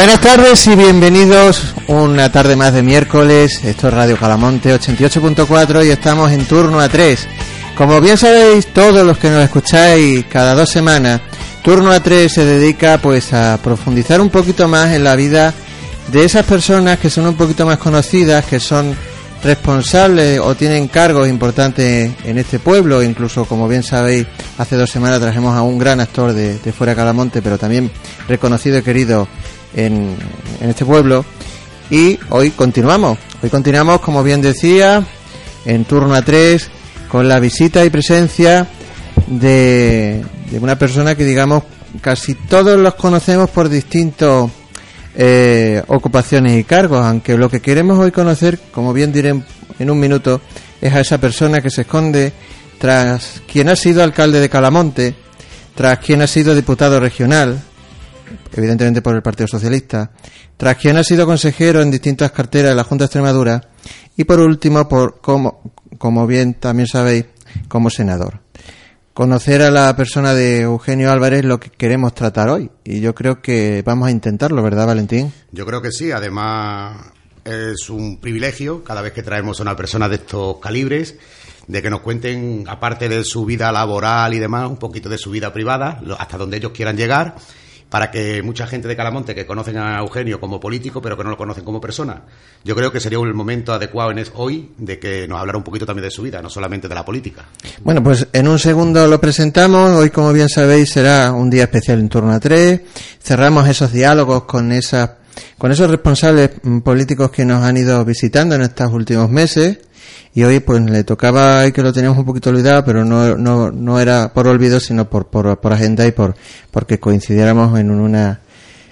Buenas tardes y bienvenidos una tarde más de miércoles. Esto es Radio Calamonte 88.4 y estamos en turno a 3. Como bien sabéis todos los que nos escucháis cada dos semanas, turno a 3 se dedica pues a profundizar un poquito más en la vida de esas personas que son un poquito más conocidas, que son responsables o tienen cargos importantes en este pueblo. Incluso, como bien sabéis, hace dos semanas trajimos a un gran actor de, de fuera Calamonte, pero también reconocido y querido en, este pueblo. Y hoy continuamos. Hoy continuamos, como bien decía, en turno a tres, con la visita y presencia de, de una persona que, digamos, casi todos los conocemos por distintos eh, ocupaciones y cargos, aunque lo que queremos hoy conocer, como bien diré en un minuto, es a esa persona que se esconde tras quien ha sido alcalde de Calamonte, tras quien ha sido diputado regional, evidentemente por el Partido Socialista, tras quien ha sido consejero en distintas carteras de la Junta de Extremadura y por último, por como, como bien también sabéis, como senador conocer a la persona de Eugenio Álvarez lo que queremos tratar hoy. Y yo creo que vamos a intentarlo, ¿verdad, Valentín? Yo creo que sí. Además, es un privilegio cada vez que traemos a una persona de estos calibres de que nos cuenten, aparte de su vida laboral y demás, un poquito de su vida privada, hasta donde ellos quieran llegar para que mucha gente de Calamonte que conocen a Eugenio como político, pero que no lo conocen como persona, yo creo que sería el momento adecuado en hoy de que nos hablara un poquito también de su vida, no solamente de la política. Bueno, pues en un segundo lo presentamos. Hoy, como bien sabéis, será un día especial en torno a tres. Cerramos esos diálogos con esas con esos responsables mm, políticos que nos han ido visitando en estos últimos meses y hoy pues le tocaba y que lo teníamos un poquito olvidado pero no, no, no era por olvido sino por, por, por agenda y por porque coincidiéramos en una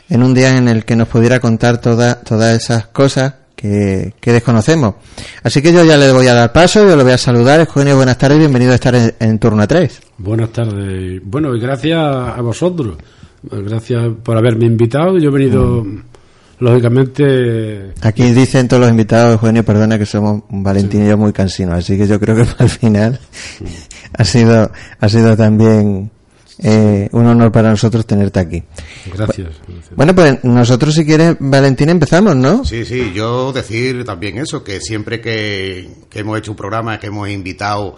en un día en el que nos pudiera contar todas todas esas cosas que, que, desconocemos. Así que yo ya le voy a dar paso, yo lo voy a saludar. Eugenio, buenas tardes, bienvenido a estar en, en turno 3. Buenas tardes. Bueno, y gracias a vosotros. Gracias por haberme invitado. Yo he venido mm lógicamente. Aquí dicen todos los invitados, Eugenio, perdona que somos Valentín y yo muy cansinos, así que yo creo que al final ha sido, ha sido también eh, un honor para nosotros tenerte aquí. Gracias, gracias, Bueno, pues nosotros si quieres, Valentín, empezamos, ¿no? Sí, sí, yo decir también eso, que siempre que, que hemos hecho un programa, que hemos invitado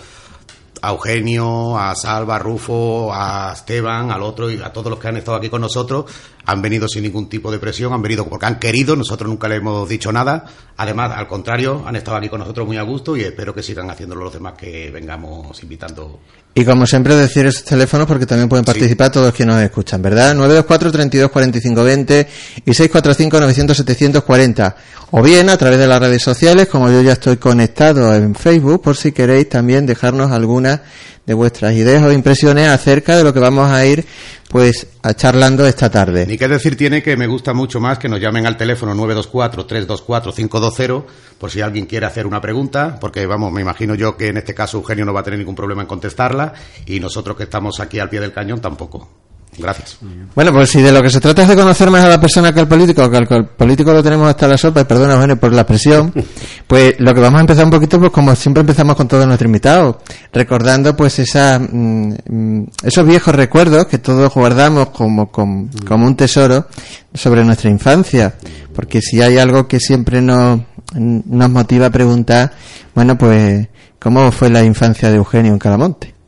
a Eugenio, a Salva, a Rufo, a Esteban, al otro y a todos los que han estado aquí con nosotros, han venido sin ningún tipo de presión, han venido porque han querido, nosotros nunca le hemos dicho nada. Además, al contrario, han estado aquí con nosotros muy a gusto y espero que sigan haciéndolo los demás que vengamos invitando. Y como siempre, decir esos teléfonos porque también pueden participar sí. todos los que nos escuchan, ¿verdad? 924 32 45 20 y 645 900 740. O bien a través de las redes sociales, como yo ya estoy conectado en Facebook, por si queréis también dejarnos alguna de vuestras ideas o impresiones acerca de lo que vamos a ir pues a charlando esta tarde. Ni que decir tiene que me gusta mucho más que nos llamen al teléfono 924-324-520 por si alguien quiere hacer una pregunta, porque vamos, me imagino yo que en este caso Eugenio no va a tener ningún problema en contestarla y nosotros que estamos aquí al pie del cañón tampoco. Gracias. Bueno, pues si de lo que se trata es de conocer más a la persona que al político, que al político lo tenemos hasta la sopa, y perdona, Eugenio, por la presión, pues lo que vamos a empezar un poquito, pues como siempre empezamos con todos nuestros invitados, recordando pues esa, mm, esos viejos recuerdos que todos guardamos como, como, como un tesoro sobre nuestra infancia, porque si hay algo que siempre nos, nos motiva a preguntar, bueno, pues, ¿cómo fue la infancia de Eugenio en Calamonte?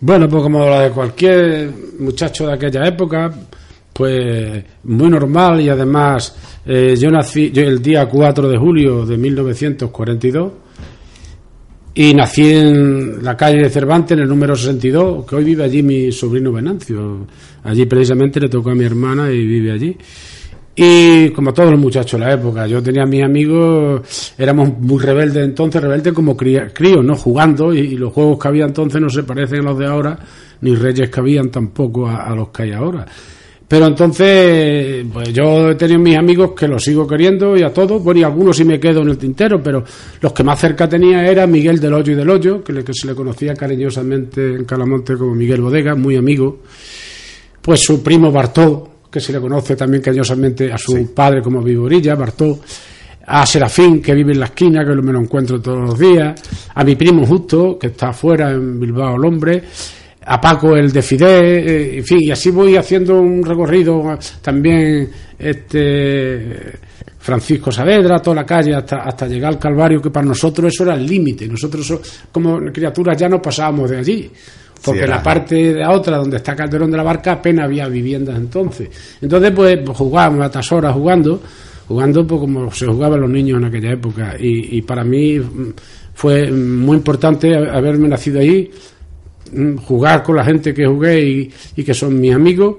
Bueno, pues como la de cualquier muchacho de aquella época, pues muy normal y además eh, yo nací yo el día 4 de julio de 1942 y nací en la calle de Cervantes, en el número 62, que hoy vive allí mi sobrino Venancio. Allí precisamente le tocó a mi hermana y vive allí. Y como todos los muchachos de la época, yo tenía a mis amigos, éramos muy rebeldes entonces, rebeldes como críos, ¿no? Jugando, y, los juegos que había entonces no se parecen a los de ahora, ni reyes que habían tampoco a, a los que hay ahora. Pero entonces, pues yo he tenido mis amigos que los sigo queriendo y a todos, bueno, y algunos sí me quedo en el tintero, pero los que más cerca tenía era Miguel del Hoyo y del Hoyo, que, le, que se le conocía cariñosamente en Calamonte como Miguel Bodega, muy amigo. Pues su primo Bartó, que se le conoce también cariñosamente a su sí. padre como Viborilla, Bartó, a Serafín, que vive en la esquina, que me lo encuentro todos los días, a mi primo Justo, que está afuera en Bilbao el hombre, a Paco el de Fidel, en fin, y así voy haciendo un recorrido también este Francisco Saavedra, toda la calle hasta, hasta llegar al Calvario, que para nosotros eso era el límite. Nosotros como criaturas ya no pasábamos de allí. Porque la parte de la otra, donde está Calderón de la Barca, apenas había viviendas entonces. Entonces, pues, jugábamos a tas horas jugando, jugando pues, como se jugaban los niños en aquella época. Y, para mí mm, fue muy importante haberme nacido ahí, mm, jugar con la gente que jugué y, y que son mis amigos.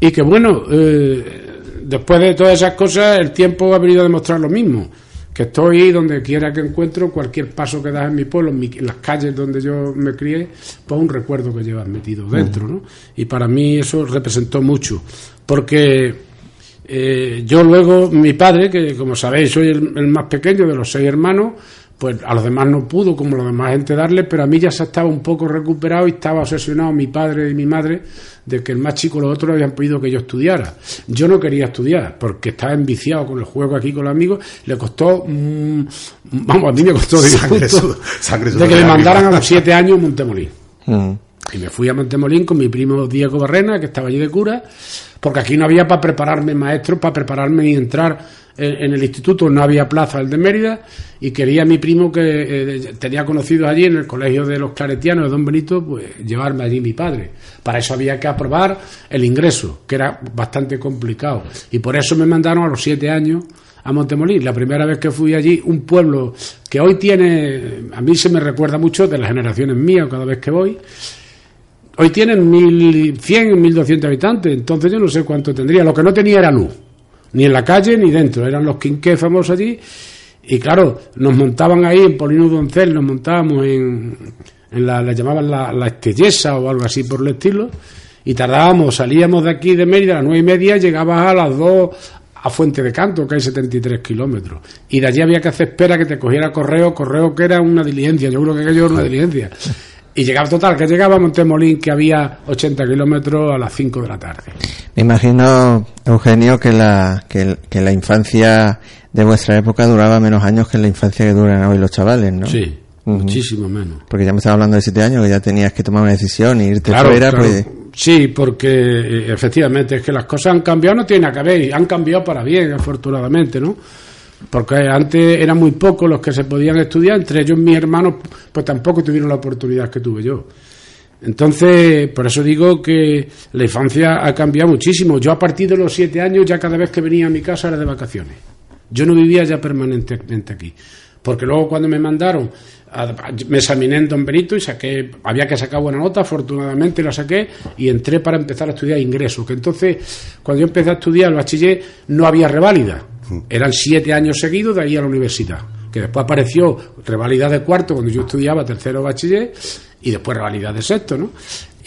Y que bueno, eh, después de todas esas cosas, el tiempo ha venido a demostrar lo mismo. Que estoy donde quiera que encuentro, cualquier paso que das en mi pueblo, en, las calles donde yo me crié, pues un recuerdo que llevas metido dentro, ¿no? Y para mí eso representó mucho. Porque eh, yo luego, mi padre, que como sabéis soy el, más pequeño de los seis hermanos, pues a los demás no pudo, como los demás gente, darle, pero a mí ya se estaba un poco recuperado y estaba obsesionado mi padre y mi madre de que el más chico los otros habían pedido que yo estudiara. Yo no quería estudiar porque estaba enviciado con el juego aquí con los amigos. Le costó, mm, vamos, a mí me costó de que me mandaran a los siete años a Montemolín. Mm. Y me fui a Montemolín con mi primo Diego Barrena, que estaba allí de cura, porque aquí no había para prepararme maestro, para prepararme y entrar en, el instituto, no había plaza el de Mérida, y quería mi primo que eh, tenía conocidos allí en el colegio de los claretianos de Don Benito, pues llevarme allí mi padre. Para eso había que aprobar el ingreso, que era bastante complicado. Y por eso me mandaron a los siete años a Montemolín. La primera vez que fui allí, un pueblo que hoy tiene, a mí se me recuerda mucho de las generaciones mías cada vez que voy, Hoy tienen 1.100, 1.200 habitantes, entonces yo no sé cuánto tendría. Lo que no tenía era luz, ni en la calle ni dentro. Eran los quinqués famosos allí. Y claro, nos montaban ahí en Polino Doncel, nos montábamos en, en la, la llamaban la, la estellesa o algo así por el estilo. Y tardábamos, salíamos de aquí de Mérida a las nueve y media, llegabas a las dos a Fuente de Canto, que hay 73 kilómetros. Y de allí había que hacer espera que te cogiera correo, correo que era una diligencia, yo creo que aquello era una diligencia. Y llegaba total, que llegaba a Montemolín, que había 80 kilómetros a las 5 de la tarde. Me imagino, Eugenio, que la, que, la infancia de vuestra época duraba menos años que la infancia que duran hoy los chavales, ¿no? Sí, muchísimo menos. Porque ya me estaba hablando de 7 años, que ya tenías que tomar una decisión y irte fuera, pues... Sí, porque eh, efectivamente es que las cosas han cambiado, no tiene que ver, han cambiado para bien, afortunadamente, ¿no? Porque antes eran muy pocos los que se podían estudiar, entre ellos mis hermanos, pues tampoco tuvieron la oportunidad que tuve yo. Entonces, por eso digo que la infancia ha cambiado muchísimo. Yo a partir de los siete años ya cada vez que venía a mi casa era de vacaciones. Yo no vivía ya permanentemente aquí. Porque luego cuando me mandaron, me examiné en Don Benito y saqué, había que sacar buena nota, afortunadamente la saqué y entré para empezar a estudiar ingreso. Que entonces, cuando yo empecé a estudiar el bachiller, no había reválida eran siete años seguidos de ahí a la universidad. Que después apareció revalidad de cuarto cuando yo estudiaba tercero bachiller y después revalidad de sexto, ¿no?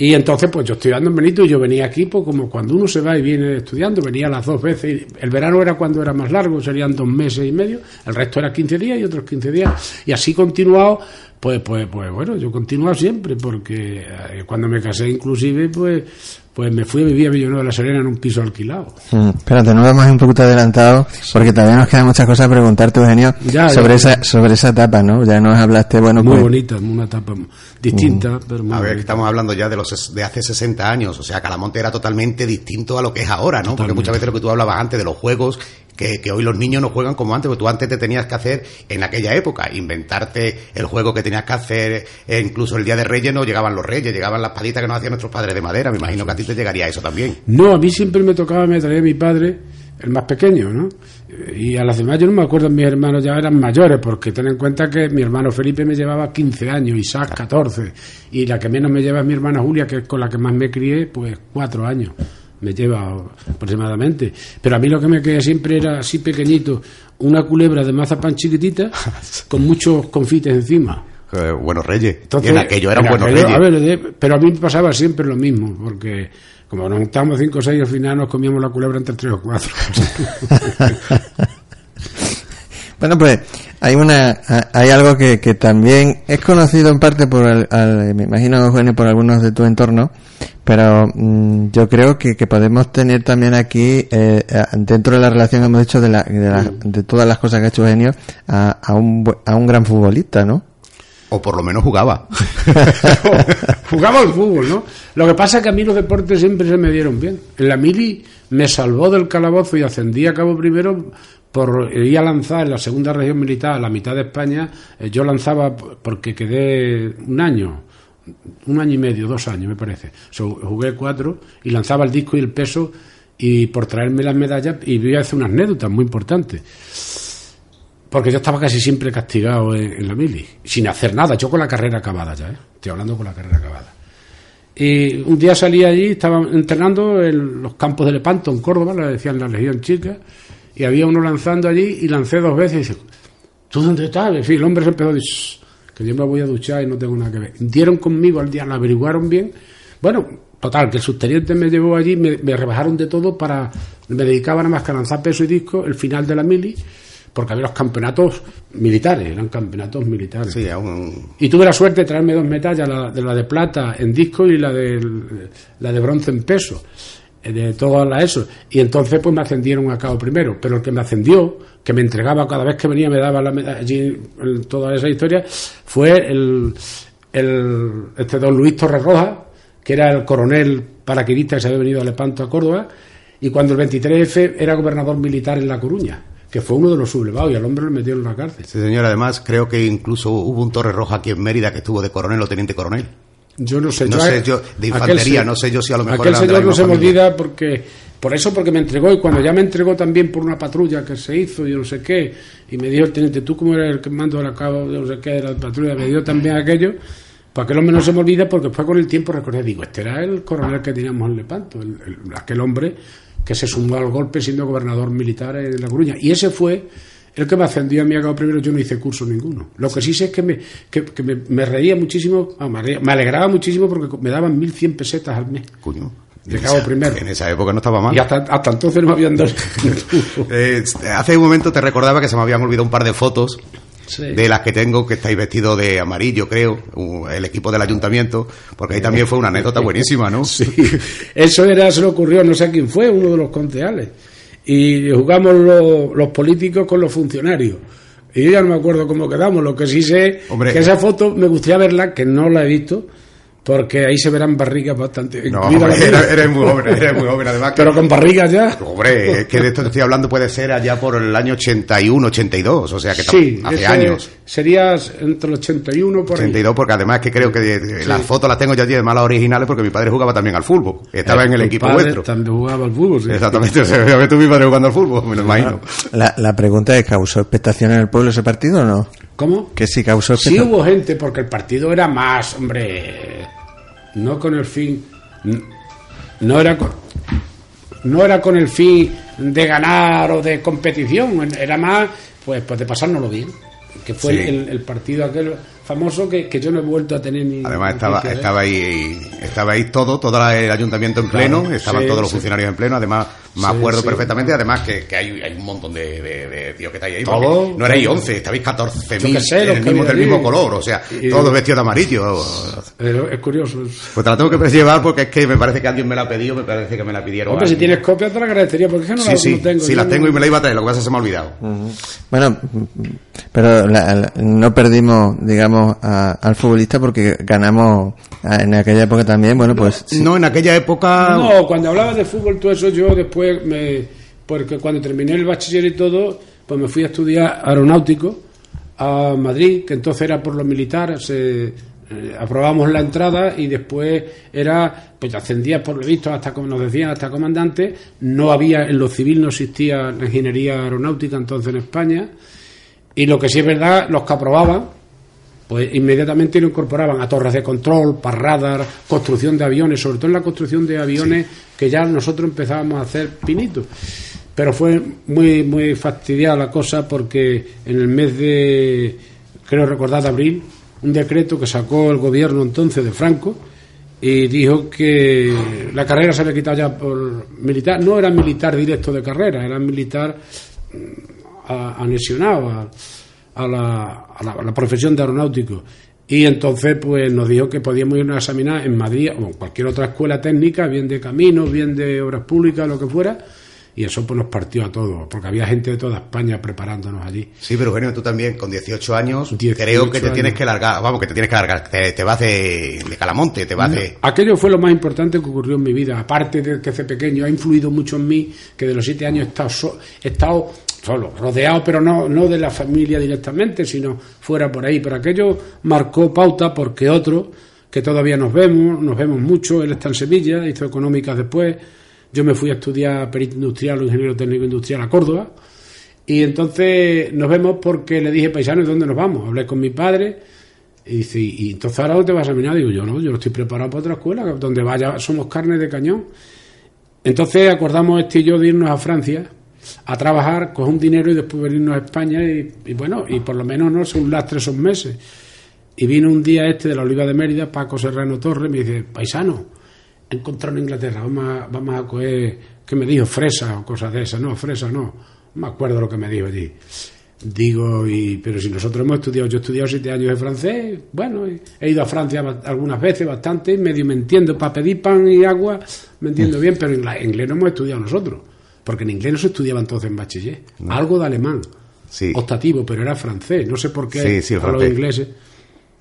Y entonces, pues yo estudiando en Benito y yo venía aquí, pues como cuando uno se va y viene estudiando, venía las dos veces. El verano era cuando era más largo, serían dos meses y medio, el resto era 15 días y otros 15 días. Y así continuado, pues, pues, pues bueno, yo continuado siempre, porque eh, cuando me casé inclusive, pues pues me fui a vivir a Villanueva de la Serena en un piso alquilado. Mm, espérate, no vamos un poquito adelantado, porque todavía nos quedan muchas cosas a preguntarte, Eugenio, sobre, Esa, sobre esa etapa, ¿no? Ya nos hablaste, bueno, Muy pues- bonita, una etapa distinta, mm. pero A ver, estamos hablando ya de los de hace 60 años, o sea, Calamonte era totalmente distinto a lo que es ahora, ¿no? Porque muchas veces lo que tú hablabas antes de los juegos que, hoy los niños no juegan como antes, porque tú antes te tenías que hacer en aquella época, inventarte el juego que tenías que hacer, e incluso el día de Reyes no llegaban los Reyes, llegaban las palitas que nos hacían nuestros padres de madera, me imagino que a ti te llegaría eso también. No, a mí siempre me tocaba, me traía mi padre, el más pequeño, ¿no? Y a las demás yo no me acuerdo, mis hermanos ya eran mayores, porque ten en cuenta que mi hermano Felipe me llevaba 15 años, Isaac 14, y la que menos me lleva es mi hermana Julia, que es con la que más me crié, pues 4 años me lleva aproximadamente. Pero a mí lo que me quedé siempre era así pequeñito, una culebra de mazapán chiquitita con muchos confites encima. Eh, buenos reyes. Entonces, en aquello eran buenos reyes. pero a mí me pasaba siempre lo mismo, porque como nos juntábamos cinco o seis, al final nos comíamos la culebra entre tres o cuatro. bueno, pues hay una hay algo que, también es conocido en parte por, me imagino, por algunos de tu entorno, pero mm, yo creo que, podemos tener también aquí, eh, dentro de la relación que hemos hecho de, la, de, todas las cosas que ha hecho Eugenio, a, un, a un gran futbolista, ¿no? O por lo menos jugaba. jugaba al fútbol, ¿no? Lo que pasa es que a mí los deportes siempre se me dieron bien. En la mili me salvó del calabozo y ascendí a cabo primero por ir a lanzar en la segunda región militar, a la mitad de España. Eh, yo lanzaba porque quedé un año, un año y medio, dos años me parece. jugué cuatro y lanzaba el disco y el peso y por traerme las medallas y voy a hacer una anécdota muy importante porque yo estaba casi siempre castigado en, la mili, sin hacer nada, yo con la carrera acabada ya, ¿eh? estoy hablando con la carrera acabada. Y un día salí allí, estaba entrenando en los campos de Lepanto, en Córdoba, lo decían la Legión Chica, y había uno lanzando allí y lancé dos veces y dice, ¿tú dónde estás? En el hombre se empezó a decir, que yo me voy a duchar y no tengo nada que ver. Dieron conmigo al día, lo averiguaron bien. Bueno, total, que el subteniente me llevó allí, me, me rebajaron de todo para, me dedicaba nada más que a lanzar peso y disco, el final de la mili, porque había los campeonatos militares, eran campeonatos militares. Y tuve la suerte de traerme dos medallas, la de la de plata en disco y la de, la de bronce en peso, eh, de todas las eso. Y entonces pues me ascendieron a cabo primero, pero el que me ascendió, que me entregaba cada vez que venía, me daba la medalla allí, en toda esa historia, fue el, el, este don Luis Torres Rojas, que era el coronel paraquedista que se había venido a Lepanto a Córdoba, y cuando el 23F era gobernador militar en La Coruña que fue uno de los sublevados y al hombre lo metieron en la cárcel. Sí, señor, además creo que incluso hubo un Torre Roja aquí en Mérida que estuvo de coronel o teniente coronel. Yo no sé, no sé yo de infantería, no sé yo si a lo mejor aquel señor no se me olvida porque por eso porque me entregó y cuando ya me entregó también por una patrulla que se hizo y no sé qué y me dijo el teniente tú como eres el que mando la cabo de no sé qué de la patrulla me dio también aquello para que el hombre no se me olvida porque fue con el tiempo recordé digo este era el coronel que teníamos en Lepanto aquel hombre que se sumó al golpe siendo gobernador militar en La Coruña. Y ese fue el que me ascendió a mí a cabo primero. Yo no hice curso ninguno. Lo que sí sé es que me, que, me, reía muchísimo, ah, me alegraba muchísimo porque me daban 1.100 pesetas al mes. Cuño. De cabo primero. En esa época no estaba mal. Y hasta, hasta entonces no me habían dado. eh, hace un momento te recordaba que se me habían olvidado un par de fotos de las que tengo, que estáis vestidos de amarillo, creo, el equipo del ayuntamiento, porque ahí también fue una anécdota buenísima, ¿no? Sí, eso era, se le ocurrió, no sé quién fue, uno de los concejales. Y jugamos los políticos con los funcionarios. Y yo ya no me acuerdo cómo quedamos, lo que sí sé Hombre, que esa foto me gustaría verla, que no la he visto, porque ahí se verán barrigas bastante. No, eres muy joven, eres muy joven además. Pero con barrigas ya. Hombre, es que de esto que estoy hablando puede ser allá por el año 81, 82, o sea que sí, hace años. Sería entre el 81 por 82, porque además que creo que las fotos las tengo yo allí de malas originales porque mi padre jugaba también al fútbol. Estaba en el equipo vuestro. También jugaba al fútbol, sí. Exactamente, o sea, tu mi padre jugando al fútbol, me lo imagino. La, la pregunta es, ¿causó expectación en el pueblo ese partido o no? ¿Cómo? Que sí causó expectación. Sí hubo gente, porque el partido era más, hombre no con el fin, no era con, no era con el fin de ganar o de competición, era más pues, pues de pasárnoslo bien, que fue el, el, partido aquel famoso que, que, yo no he vuelto a tener ni. Además, estaba, estaba ahí estaba ahí todo, todo el ayuntamiento en pleno, estaban todos los funcionarios en pleno. Además, me acuerdo perfectamente. Además, que, que hay, hay, un montón de, de, tíos que estáis ahí. No erais 11, estabais 14.000 mismo, del mismo color, o sea, todos vestidos de amarillo. es curioso. Pues te la tengo que llevar porque es que me parece que alguien me la ha pedido, me parece que me la pidieron. Hombre, si tienes copia, te la agradecería, porque es que no sí, la sí, tengo. Sí, la tengo y me la iba a traer, lo que pasa es que se me ha olvidado. Bueno, pero no perdimos, digamos, al futbolista porque ganamos en aquella época también, bueno, pues... No, en aquella época... No, cuando hablabas de fútbol, todo eso, yo después, me, porque cuando terminé el bachiller y todo, pues me fui a estudiar aeronáutico a Madrid, que entonces era por los militares, eh, aprobamos la entrada y después era, pues ascendía por lo visto hasta como nos decían, hasta comandante, no había, en lo civil no existía la ingeniería aeronáutica entonces en España, y lo que sí es verdad, los que aprobaban, pues inmediatamente lo incorporaban a torres de control, para radar, construcción de aviones, sobre todo en la construcción de aviones que ya nosotros empezábamos a hacer pinitos. Pero fue muy, muy fastidiada la cosa porque en el mes de, creo recordar, de abril, un decreto que sacó el gobierno entonces de Franco y dijo que la carrera se había quitado ya por militar, no era militar directo de carrera, era militar mm, anexionado a a la, a la, profesión de aeronáutico. Y entonces pues nos dijo que podíamos irnos a examinar en Madrid o en cualquier otra escuela técnica, bien de caminos, bien de obras públicas, lo que fuera. y eso pues nos partió a todos, porque había gente de toda España preparándonos allí. Sí, pero Eugenio, tú también con 18 años creo que te tienes que largar, vamos, que te tienes que largar, te, vas de, Calamonte, te vas de... Aquello fue lo más importante que ocurrió en mi vida, aparte de que hace pequeño ha influido mucho en mí, que de los siete años he estado, he estado solo, rodeado, pero no, no de la familia directamente, sino fuera por ahí. Pero aquello marcó pauta porque otro, que todavía nos vemos, nos vemos mucho, él está en Sevilla, hizo económicas después, yo me fui a estudiar perito industrial o ingeniero técnico industrial a Córdoba, y entonces nos vemos porque le dije, paisano, ¿dónde nos vamos? Hablé con mi padre, y dice, ¿y entonces ahora dónde vas a examinar? Digo, yo no, yo no estoy preparado para otra escuela, donde vaya somos carne de cañón. Entonces acordamos este y yo de irnos a Francia, a trabajar, coger un dinero y después venirnos a España y, bueno, y por lo menos no son lastres, son meses. Y vino un día este de la Oliva de Mérida, Paco Serrano Torres, me dice, paisano, he encontrado en Inglaterra, vamos a, vamos a coger, ¿qué me dijo? Fresa o cosas de esas, no, fresa no, no me acuerdo lo que me dijo allí. Digo, y, pero si nosotros hemos estudiado, yo he estudiado siete años de francés, bueno, he ido a Francia algunas veces, bastante, medio me entiendo, para pedir pan y agua, me entiendo bien, pero en inglés no hemos estudiado nosotros porque en inglés no se estudiaba entonces en bachiller. Algo de alemán, optativo, pero era francés. No sé por qué a los ingleses.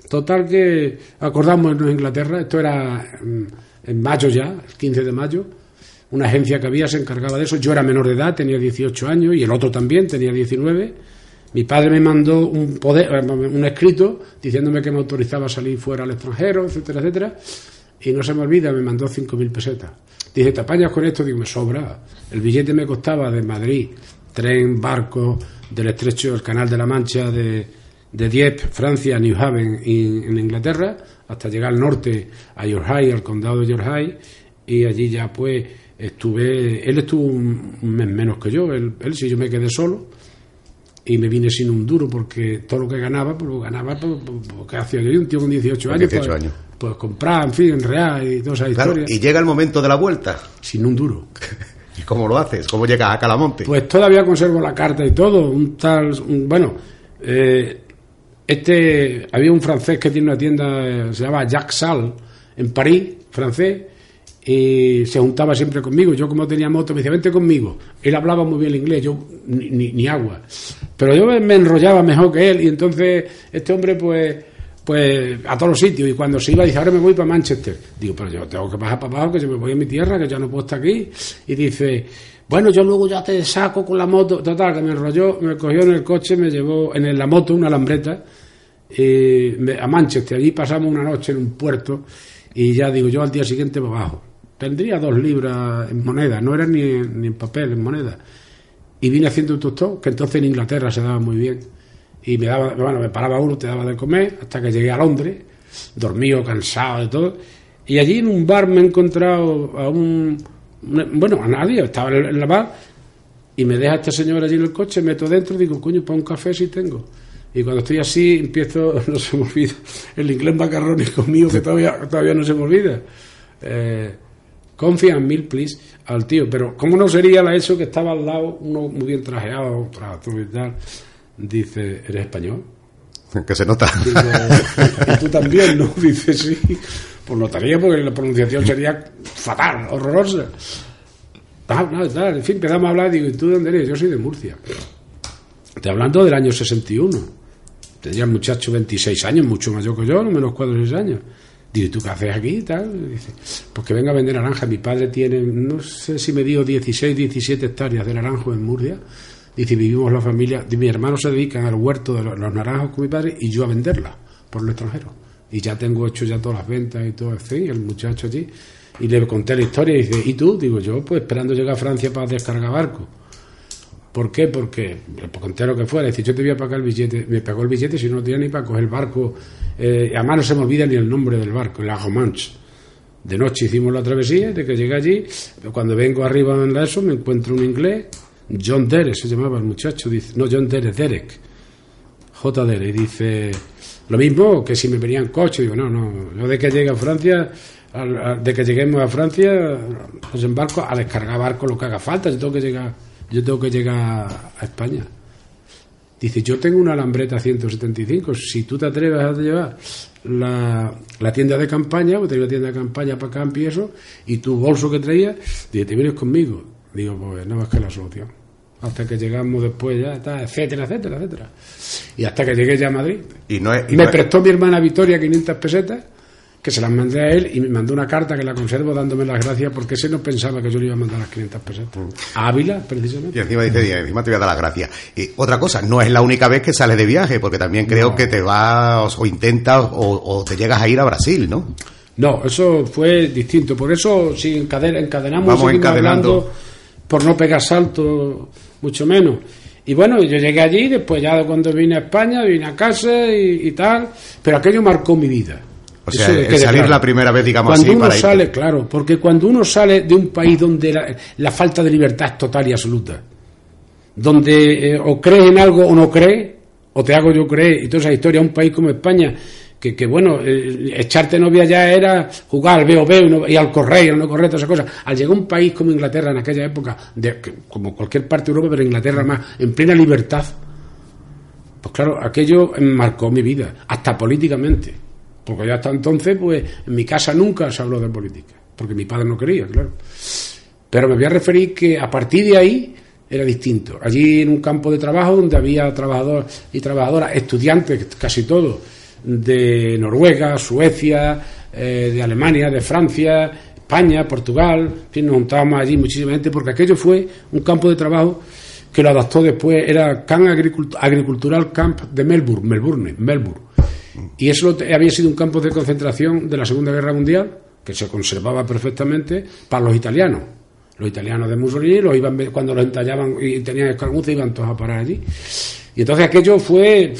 Total que acordamos en Inglaterra, esto era mm, en mayo ya, el 15 de mayo, una agencia que había se encargaba de eso. Yo era menor de edad, tenía 18 años, y el otro también, tenía 19. Mi padre me mandó un, poder, eh, un escrito diciéndome que me autorizaba a salir fuera al extranjero, etcétera, etcétera. Y no se me olvida, me mandó 5.000 pesetas. Dije, ¿te apañas con esto? Digo, me sobra. El billete me costaba de Madrid, tren, barco, del estrecho del Canal de la Mancha, de, de Dieppe, Francia, New Haven, en Inglaterra, hasta llegar al norte, a Yorkshire, al condado de Yorkshire, y allí ya pues estuve, él estuvo un, mes menos que yo, él, él sí, yo me quedé solo, y me vine sin un duro porque todo lo que ganaba, pues lo ganaba porque pues, pues, pues, hacía yo, un tío con 18 años. 18 años pues comprar, en fin, en real y toda esa historia. Y llega el momento de la vuelta. Sin un duro. ¿Y cómo lo haces? ¿Cómo llegas a Calamonte? Pues todavía conservo la carta y todo. Un tal. bueno, eh, este. Había un francés que tiene una tienda, eh, se llama Jacques Sal, en París, francés, y se juntaba siempre conmigo. Yo, como tenía moto, me decía, vente conmigo. Él hablaba muy bien el inglés, yo ni, ni agua. Pero yo me enrollaba mejor que él, y entonces este hombre, pues pues a todos los sitios. Y cuando se iba dice ahora me voy para Manchester digo pero yo tengo que bajar para abajo que yo me voy a mi tierra que ya no puedo estar aquí y dice bueno yo luego ya te saco con la moto total que me enrolló me cogió en el coche me llevó en la moto una lambreta a Manchester. Allí pasamos una noche en un puerto y ya digo yo al día siguiente me bajo. Tendría dos libras en moneda no era ni, ni en papel en moneda. Y vine haciendo un tostón que entonces en Inglaterra se daba muy bien y me daba, bueno, me paraba uno, te daba de comer, hasta que llegué a Londres, dormido, cansado de todo, y allí en un bar me he encontrado a un, bueno, a nadie, estaba en la bar, y me deja este señor allí en el coche, meto dentro, y digo, coño, para un café si tengo. Y cuando estoy así, empiezo, no se me olvida, el inglés macarrónico mío, que todavía, todavía no se me olvida. Eh, confía en mil, please, al tío. Pero, ¿cómo no sería la eso que estaba al lado, uno muy bien trajeado, para y tal? Dice, ¿eres español? Que se nota. y tú también, ¿no? Dice, sí. Pues notaría porque la pronunciación sería fatal, horrorosa. Tal, tal, En fin, empezamos a hablar. Digo, ¿y tú dónde eres? Yo soy de Murcia. Estoy hablando del año 61. Tenía el muchacho 26 años, mucho mayor que yo, no menos 4 o 6 años. Digo, ¿y tú qué haces aquí? Tal? Dice, pues que venga a vender naranja. Mi padre tiene, no sé si me dio 16, 17 hectáreas de naranjo en Murcia Dice, vivimos la familia, mi hermano se dedican al huerto de los, naranjos con mi padre y yo a venderla por el extranjero. Y ya tengo hecho ya todas las ventas y todo, así, el muchacho allí. Y le conté la historia y dice, ¿y tú? Digo, yo pues esperando llegar a Francia para descargar barco. ¿Por qué? Porque le conté lo que fuera. Dice, yo te voy a pagar el billete. Me pagó el billete si no tenía ni para coger el barco. Eh, además no se me olvida ni el nombre del barco, la Romanche. De noche hicimos la travesía, de que llegué allí. Cuando vengo arriba en la ESO me encuentro un inglés John Derek se llamaba el muchacho, dice, no, John Derek, Derek, J. Derek, dice, lo mismo que si me venía en coche, digo, no, no, yo de que llegue a Francia, de que lleguemos a Francia, pues embarco a descargar barco lo que haga falta, yo tengo que llegar, yo tengo que llegar a España. Dice, yo tengo una alambreta 175, si tú te atreves a llevar la, la tienda de campaña, porque tengo la tienda de campaña para campi y eso, y tu bolso que traías, dice, te vienes conmigo Digo, pues no es que la solución. Hasta que llegamos después ya, está, etcétera, etcétera, etcétera. Y hasta que llegué ya a Madrid. Y no es, y me no es- prestó mi hermana Victoria 500 pesetas, que se las mandé a él y me mandó una carta que la conservo dándome las gracias porque ese no pensaba que yo le iba a mandar las 500 pesetas. A Ávila, y precisamente. encima dice, y encima te voy a dar las gracias. Y otra cosa, no es la única vez que sales de viaje, porque también creo No. que te vas o intentas o, o te llegas a ir a Brasil, ¿no? No, eso fue distinto. Por eso, si encadena- encadenamos, Vamos encadenando. hablando por no pegar salto, mucho menos. Y bueno, yo llegué allí, después ya cuando vine a España, vine a casa y, y tal, pero aquello marcó mi vida. O sea, el salir claro. la primera vez, digamos cuando así, uno para irte. sale, claro, porque cuando uno sale de un país donde la, la falta de libertad es total y absoluta, donde eh, o crees en algo o no crees, o te hago yo creer, y toda esa historia, un país como España, que, que bueno, eh, echarte novia ya era jugar al veo veo y, al correr, y no correr, todas esas cosas. Al llegar a un país como Inglaterra en aquella época, como cualquier parte de Europa, pero Inglaterra más, en plena libertad, pues claro, aquello marcó mi vida, hasta políticamente. Porque ya hasta entonces, pues en mi casa nunca se habló de política, porque mi padre no quería, claro. Pero me voy a referir que a partir de ahí era distinto. Allí en un campo de trabajo donde había trabajadores y trabajadoras, estudiantes, casi todos, de Noruega, Suecia, eh, de Alemania, de Francia, España, Portugal, en fin, nos juntábamos allí muchísima gente, porque aquello fue un campo de trabajo que lo adaptó después, era Camp Agricult- Agricultural Camp de Melbourne, Melbourne, Melbourne. Y eso había sido un campo de concentración de la Segunda Guerra Mundial, que se conservaba perfectamente para los italianos. Los italianos de Mussolini los iban, cuando los entallaban y tenían escaramuzas, iban todos a parar allí. Y entonces aquello fue,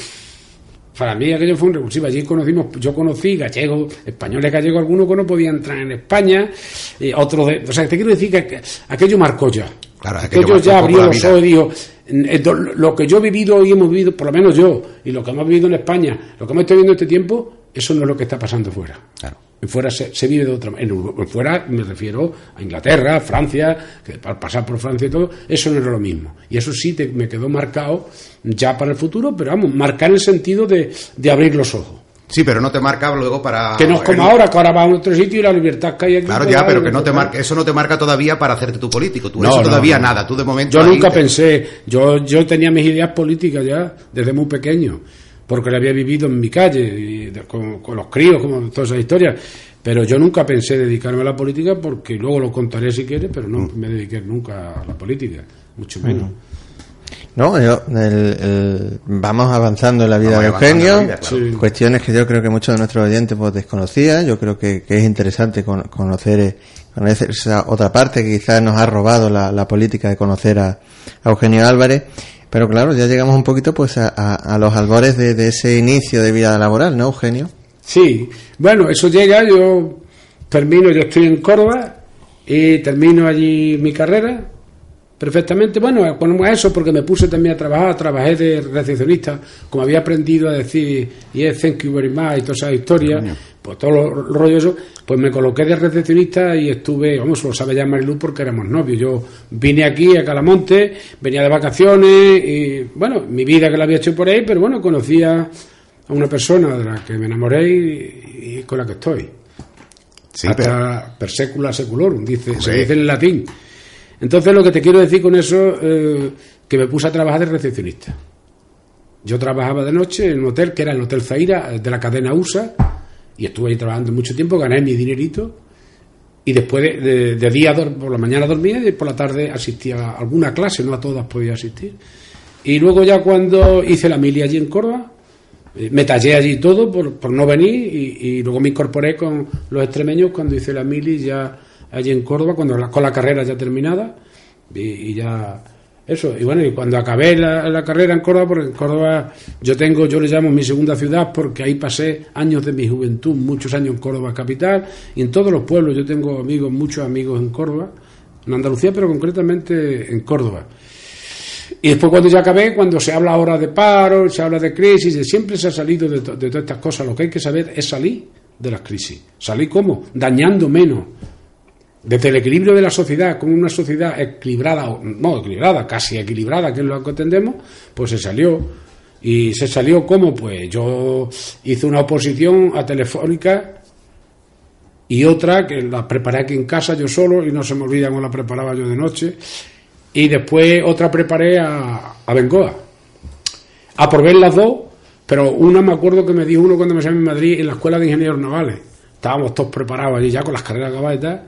para mí aquello fue un revulsivo. Allí conocimos, yo conocí gallegos, españoles gallegos, algunos que no podían entrar en España, y otros de, o sea, te quiero decir que aqu- aquello marcó ya. Claro, aquello ya abrió los ojos y dijo, eh, lo que yo he vivido y hemos vivido, por lo menos yo, y lo que hemos vivido en España, lo que hemos estado viviendo este tiempo, eso no es lo que está pasando fuera. Claro. Fuera se, se vive de otra manera. En, fuera me refiero a Inglaterra, Francia, que para pasar por Francia y todo, eso no era lo mismo. Y eso sí te- me quedó marcado ya para el futuro, pero vamos, marcar en el sentido de, de abrir los ojos. Sí, pero no te marca luego para... Que no es como ahora, que ahora vas a otro sitio y la libertad que hay aquí. Claro, ya, pero que no te marca, eso no te marca todavía para hacerte tu político. Tú No, eso no, todavía no. nada. Tú de momento. Yo ahí nunca te- pensé, yo, yo tenía mis ideas políticas ya desde muy pequeño, porque lo había vivido en mi calle, y de- con, con los críos, como todas esas historias. Pero yo nunca pensé dedicarme a la política, porque luego lo contaré si quieres, pero no me dediqué nunca a la política, mucho menos. No, yo- el- el- vamos avanzando en la vida Vamos de Eugenio. la vida, claro. Sí. Cuestiones que yo creo que muchos de nuestros oyentes pues desconocían. Yo creo que, que es interesante con- conocer, eh, conocer esa otra parte que quizás nos ha robado la, la política de conocer a, a Eugenio Álvarez. Pero claro, ya llegamos un poquito pues a, los albores de, de ese inicio de vida laboral, ¿no, Eugenio? Sí, bueno, eso llega, yo termino, yo estoy en Córdoba y termino allí mi carrera perfectamente. Bueno, ponemos eso porque me puse también a trabajar, trabajé de recepcionista, como había aprendido a decir, y es thank you very much y todas esas historias, pues todo lo rollo eso, pues me coloqué de recepcionista y estuve, vamos, lo sabe ya Mariluz porque éramos novios. Yo vine aquí a Calamonte, venía de vacaciones y, bueno, mi vida que la había hecho por ahí, pero bueno, conocía a una persona de la que me enamoré y, y con la que estoy. Sí, pero. Hasta per secula seculorum, dice, se dice en latín. Entonces lo que te quiero decir con eso, eh, que me puse a trabajar de recepcionista. Yo trabajaba de noche en un hotel que era el Hotel Zaira, de la cadena USA, y estuve ahí trabajando mucho tiempo, gané mi dinerito, y después de, día, por la mañana dormía y por la tarde asistía a alguna clase, no a todas podía asistir. Y luego ya cuando hice la mili allí en Córdoba, eh, me tallé allí todo por, por no venir y, y luego me incorporé con los extremeños cuando hice la mili ya allí en Córdoba, cuando la- con la carrera ya terminada y, ya eso. Y bueno, y cuando acabé la, la carrera en Córdoba, porque en Córdoba yo tengo, yo le llamo mi segunda ciudad porque ahí pasé años de mi juventud, muchos años en Córdoba capital y en todos los pueblos yo tengo amigos, muchos amigos en Córdoba, en Andalucía, pero concretamente en Córdoba. Y después cuando ya acabé, cuando se habla ahora de paro, se habla de crisis, siempre se ha salido de, de todas estas cosas. Lo que hay que saber es salir de las crisis. ¿Salir cómo? Dañando menos. Desde el equilibrio de la sociedad, como una sociedad equilibrada, no equilibrada, casi equilibrada, que es lo que entendemos, pues se salió. Y se salió como, pues yo hice una oposición a Telefónica y otra que la preparé aquí en casa yo solo y no se me olvida cómo la preparaba yo de noche. Y después otra preparé a, a Bengoa. Aprobé las dos, pero una me acuerdo que me dijo uno cuando me salí en Madrid en la Escuela de Ingenieros Navales. Estábamos todos preparados allí ya con las carreras acabadas y tal.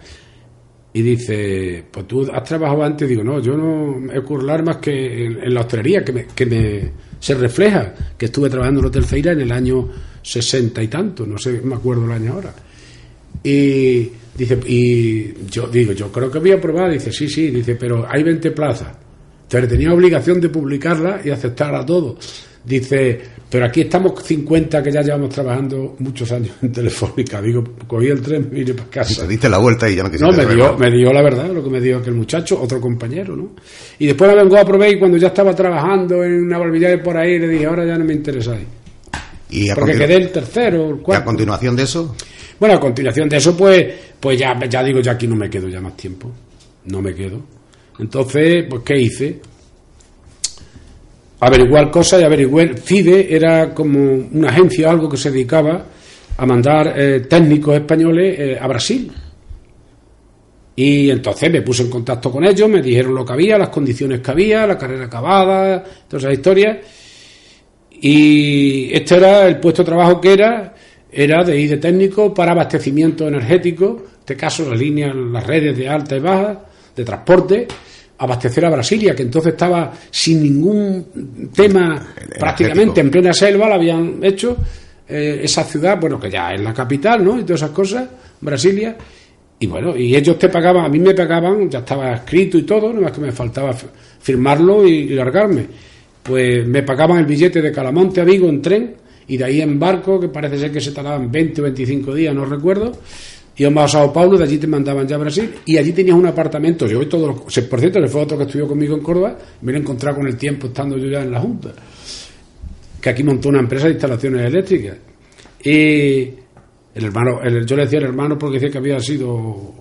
Y dice, pues tú has trabajado antes. Digo, no, yo no he curlar más que en, la hostelería, que, me, que me, se refleja que estuve trabajando en el Hotel Feira en el año sesenta y tanto, no sé, me acuerdo el año ahora. Y dice, y yo digo, yo creo que voy a probar. Dice, sí, sí, dice, pero hay 20 plazas. Entonces tenía obligación de publicarla y aceptar a todos. Dice, pero aquí estamos 50 que ya llevamos trabajando muchos años en Telefónica. Digo, cogí el tren, y vine para casa. Diste la vuelta y ya no No, me dio, me dio la verdad lo que me dio aquel muchacho, otro compañero, ¿no? Y después la vengo a probar y cuando ya estaba trabajando en una de por ahí, le dije, ahora ya no me interesáis. ¿Y Porque quedé el tercero, el cuarto. ¿Y a continuación de eso? Bueno, a continuación de eso, pues, pues ya, ya digo, ya aquí no me quedo ya más tiempo. No me quedo. Entonces, pues, ¿qué hice? Averiguar cosas y averiguar. FIDE era como una agencia algo que se dedicaba a mandar eh, técnicos españoles eh, a Brasil. Y entonces me puse en contacto con ellos, me dijeron lo que había, las condiciones que había, la carrera acabada, todas esas historias. Y este era el puesto de trabajo que era, era de ir de técnico para abastecimiento energético, en este caso las líneas, las redes de alta y baja, de transporte, abastecer a Brasilia, que entonces estaba sin ningún tema, prácticamente en plena selva, la habían hecho, eh, esa ciudad, bueno, que ya es la capital, ¿no? Y todas esas cosas, Brasilia. Y bueno, y ellos te pagaban, a mí me pagaban, ya estaba escrito y todo, nada más que me faltaba firmarlo y, largarme. Pues me pagaban el billete de Calamonte a Vigo en tren y de ahí en barco, que parece ser que se tardaban 20 o 25 días, no recuerdo íbamos a Sao Paulo, de allí te mandaban ya a Brasil y allí tenías un apartamento. Yo todo, por cierto, le fue otro que estudió conmigo en Córdoba, me lo he con el tiempo estando yo ya en la Junta, que aquí montó una empresa de instalaciones eléctricas. Y el hermano, yo le decía al hermano porque decía que había sido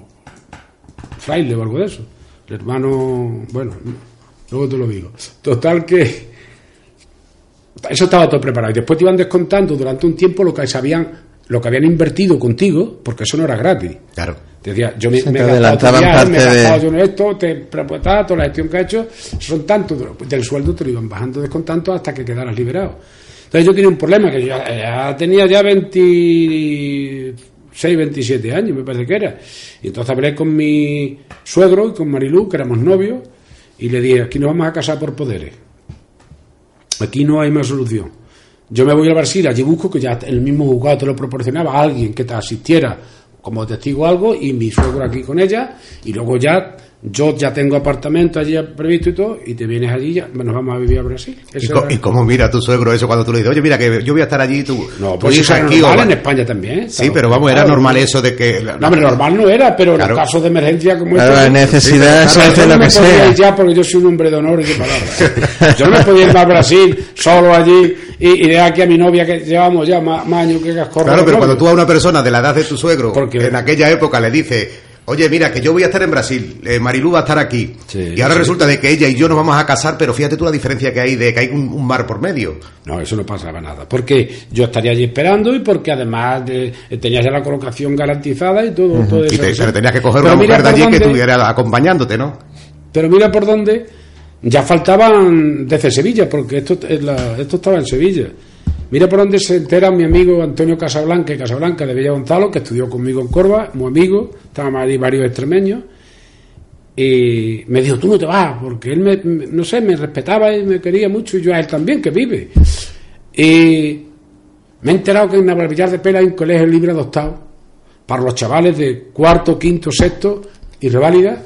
fraile o algo de eso. El hermano, bueno, luego te lo digo. Total que eso estaba todo preparado. Y después te iban descontando durante un tiempo lo que sabían lo que habían invertido contigo, porque eso no era gratis. Claro. Te decía, yo me, me he gastado, parte me he gastado yo en esto, te toda la gestión que ha hecho, son tantos, del sueldo te lo iban bajando descontando hasta que quedaras liberado. Entonces yo tenía un problema, que yo ya, tenía ya 26, 27 años, me parece que era. Y entonces hablé con mi suegro y con Marilú, que éramos novios, y le dije, aquí nos vamos a casar por poderes. Aquí no hay más solución yo me voy a Brasil, allí busco que ya el mismo juzgado te lo proporcionaba alguien que te asistiera como testigo algo y mi suegro aquí con ella y luego ya yo ya tengo apartamento allí previsto y todo, y te vienes allí ya nos vamos a vivir a Brasil. ¿Y, cómo mira tu suegro eso cuando tú le dices, oye, mira, que yo voy a estar allí tú... No, pues eso era normal en España también. Sí, pero vamos, era normal eso de que... No, pero normal no era, pero en casos de emergencia como claro, este... necesidad se hace lo que sea. ya porque yo soy un hombre de honor y de palabras. yo no me podía ir a Brasil solo allí y, de aquí a mi novia que llevamos ya más, años que cascorro. Claro, pero cuando tú a una persona de la edad de tu suegro, porque en aquella época le dices Oye, mira, que yo voy a estar en Brasil, eh, Marilú va a estar aquí. y ahora resulta de que ella y yo nos vamos a casar, pero fíjate tú la diferencia que hay de que hay un, mar por medio. No, eso no pasaba nada. Porque yo estaría allí esperando y porque además de, tenías ya la colocación garantizada y todo, todo eso. Y te, tenías que coger una mujer de allí que estuviera acompañándote, ¿no? Pero mira por dónde. Ya faltaban desde Sevilla, porque esto, esto estaba en Sevilla. Mira por dónde se entera mi amigo Antonio Casablanca y Casablanca de Villa Gonzalo, que estudió conmigo en Corva, muy amigo, estaban ahí varios extremeños, y me dijo, tú no te vas, porque él, me, no sé, me respetaba y me quería mucho, y yo a él también, que vive. Y me he enterado que en Navalvillar de Pela hay un colegio libre adoptado para los chavales de cuarto, quinto, sexto y reválida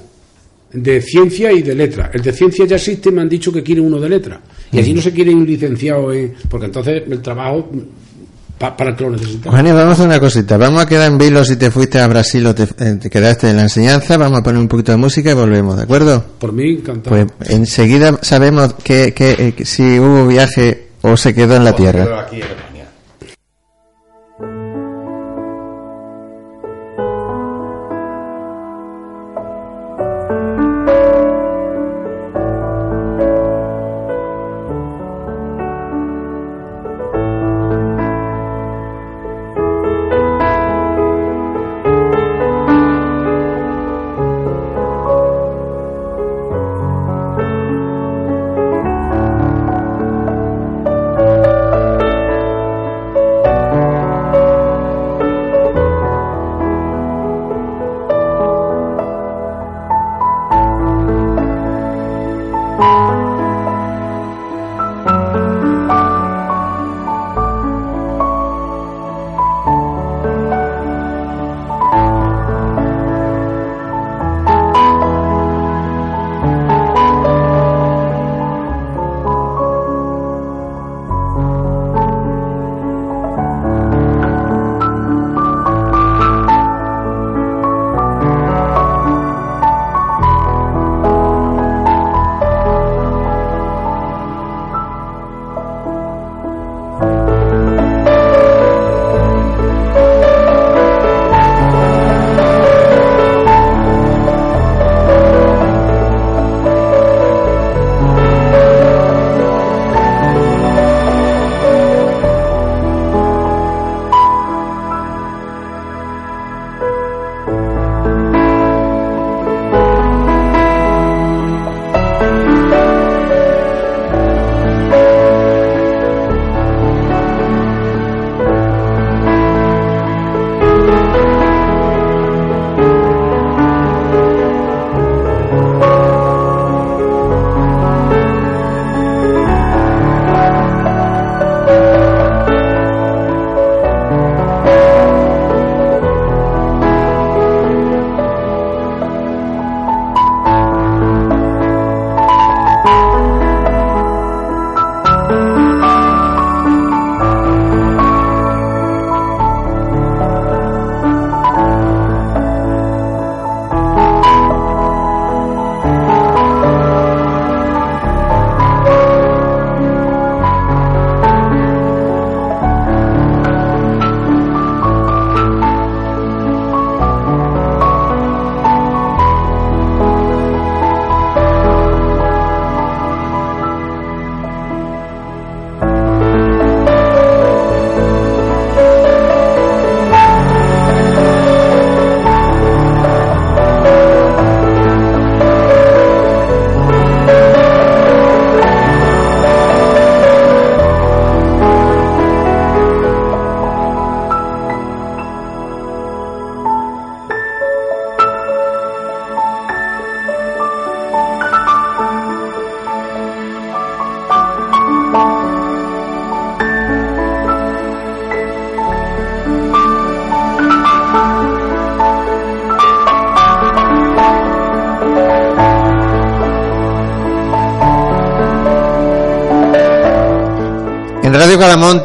de ciencia y de letra. El de ciencia ya existe, me han dicho que quiere uno de letra. Y allí no se quiere un licenciado, porque entonces el trabajo para el que lo necesita. vamos a hacer una cosita. Vamos a quedar en vilo si te fuiste a Brasil o eh, te, quedaste en la enseñanza. Vamos a poner un poquito de música y volvemos, ¿de acuerdo? Por mí, encantado. Pues enseguida sabemos que, que, eh, si hubo viaje o se quedó en la tierra.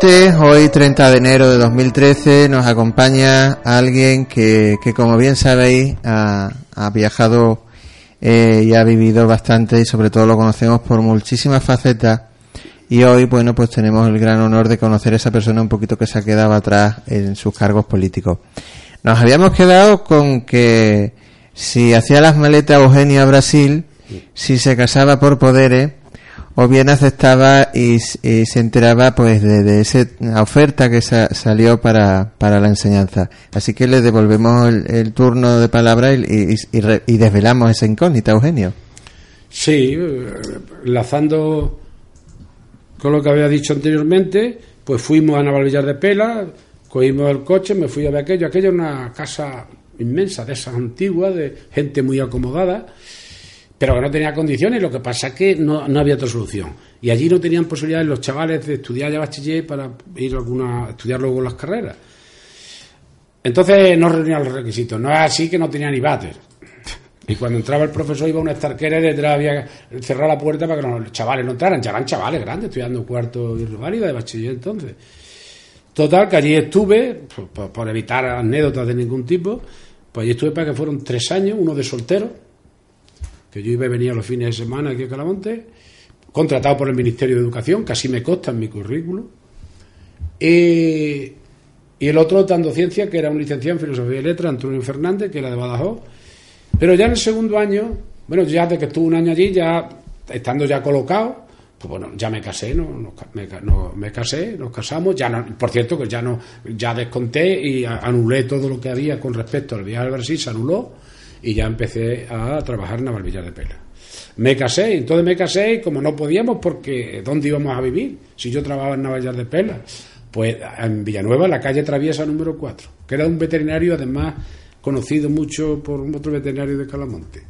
Hoy 30 de enero de 2013, nos acompaña alguien que, que como bien sabéis, ha, viajado eh, y ha vivido bastante y sobre todo lo conocemos por muchísimas facetas. Y hoy, bueno, pues tenemos el gran honor de conocer a esa persona un poquito que se ha quedado atrás en sus cargos políticos. Nos habíamos quedado con que si hacía las maletas Eugenio a Brasil, si se casaba por poderes, o bien aceptaba y, se enteraba pues de, esa oferta que salió para, para, la enseñanza. Así que le devolvemos el, turno de palabra y, y, desvelamos esa incógnita, Eugenio. Sí, enlazando con lo que había dicho anteriormente, pues fuimos a Navalvillar de Pela, cogimos el coche, me fui a ver aquello. Aquello es una casa inmensa, de esas antiguas, de gente muy acomodada pero que no tenía condiciones. Lo que pasa es que no, había otra solución. Y allí no tenían posibilidades los chavales de estudiar ya bachiller para ir alguna, estudiar luego las carreras. Entonces no reunían los requisitos. No es así que no tenía ni váter. Y cuando entraba el profesor iba a una estarquera y detrás había cerrar la puerta para que los chavales no entraran. Ya eran chavales grandes, estudiando cuarto y válida de bachiller entonces. Total, que allí estuve, por, por, evitar anécdotas de ningún tipo, pues allí estuve para que fueron tres años, uno de soltero, que yo iba y venía los fines de semana aquí a Calamonte, contratado por el Ministerio de Educación, casi me consta en mi currículum, y el otro dando ciencia, que era un licenciado en Filosofía y Letras, Antonio Fernández, que era de Badajoz, pero ya en el segundo año, bueno, ya de que estuve un año allí, ya estando ya colocado, pues bueno, ya me casé, no, me, casé, nos casamos, ya no, por cierto que ya no, ya desconté y anulé todo lo que había con respecto al viaje al Brasil, se anuló, y ya empecé a trabajar en Navalvillar de Pela. Me casé, entonces me casé y como no podíamos, porque ¿dónde íbamos a vivir? Si yo trabajaba en Navalvillar de Pela, pues en Villanueva, la calle Traviesa número 4, que era un veterinario además conocido mucho por otro veterinario de Calamonte.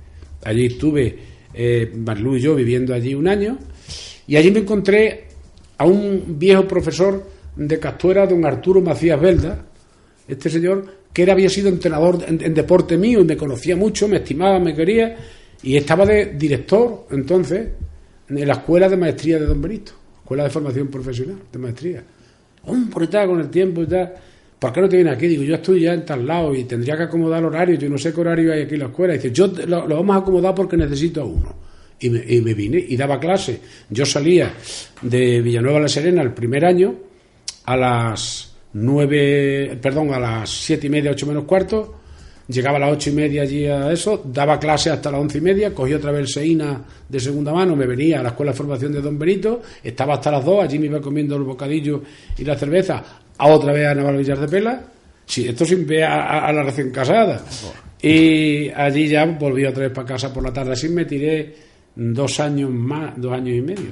Allí estuve, eh, y yo, viviendo allí un año, y allí me encontré a un viejo profesor de Castuera, don Arturo Macías Velda. Este señor que él había sido entrenador en, deporte mío me conocía mucho, me estimaba, me quería, y estaba de director entonces en la escuela de maestría de Don Benito, escuela de formación profesional, de maestría. Hombre, tal, con el tiempo y tal. ¿Por qué no te viene aquí? Digo, yo estoy ya en tal lado y tendría que acomodar horario. Yo no sé qué horario hay aquí en la escuela. dice, yo lo, vamos a acomodar porque necesito a uno. Y me, y me, vine y daba clase. Yo salía de Villanueva a La Serena el primer año a las nueve, perdón, a las siete y media, ocho menos cuarto, llegaba a las ocho y media allí a eso, daba clase hasta las once y media, cogía otra vez el Seina de segunda mano, me venía a la escuela de formación de Don Benito, estaba hasta las dos, allí me iba comiendo el bocadillo y la cerveza, a otra vez a Naval Villar de Pela, sí, esto sin ver a, la recién casada. Y allí ya volví otra vez para casa por la tarde, así me tiré dos años más, dos años y medio.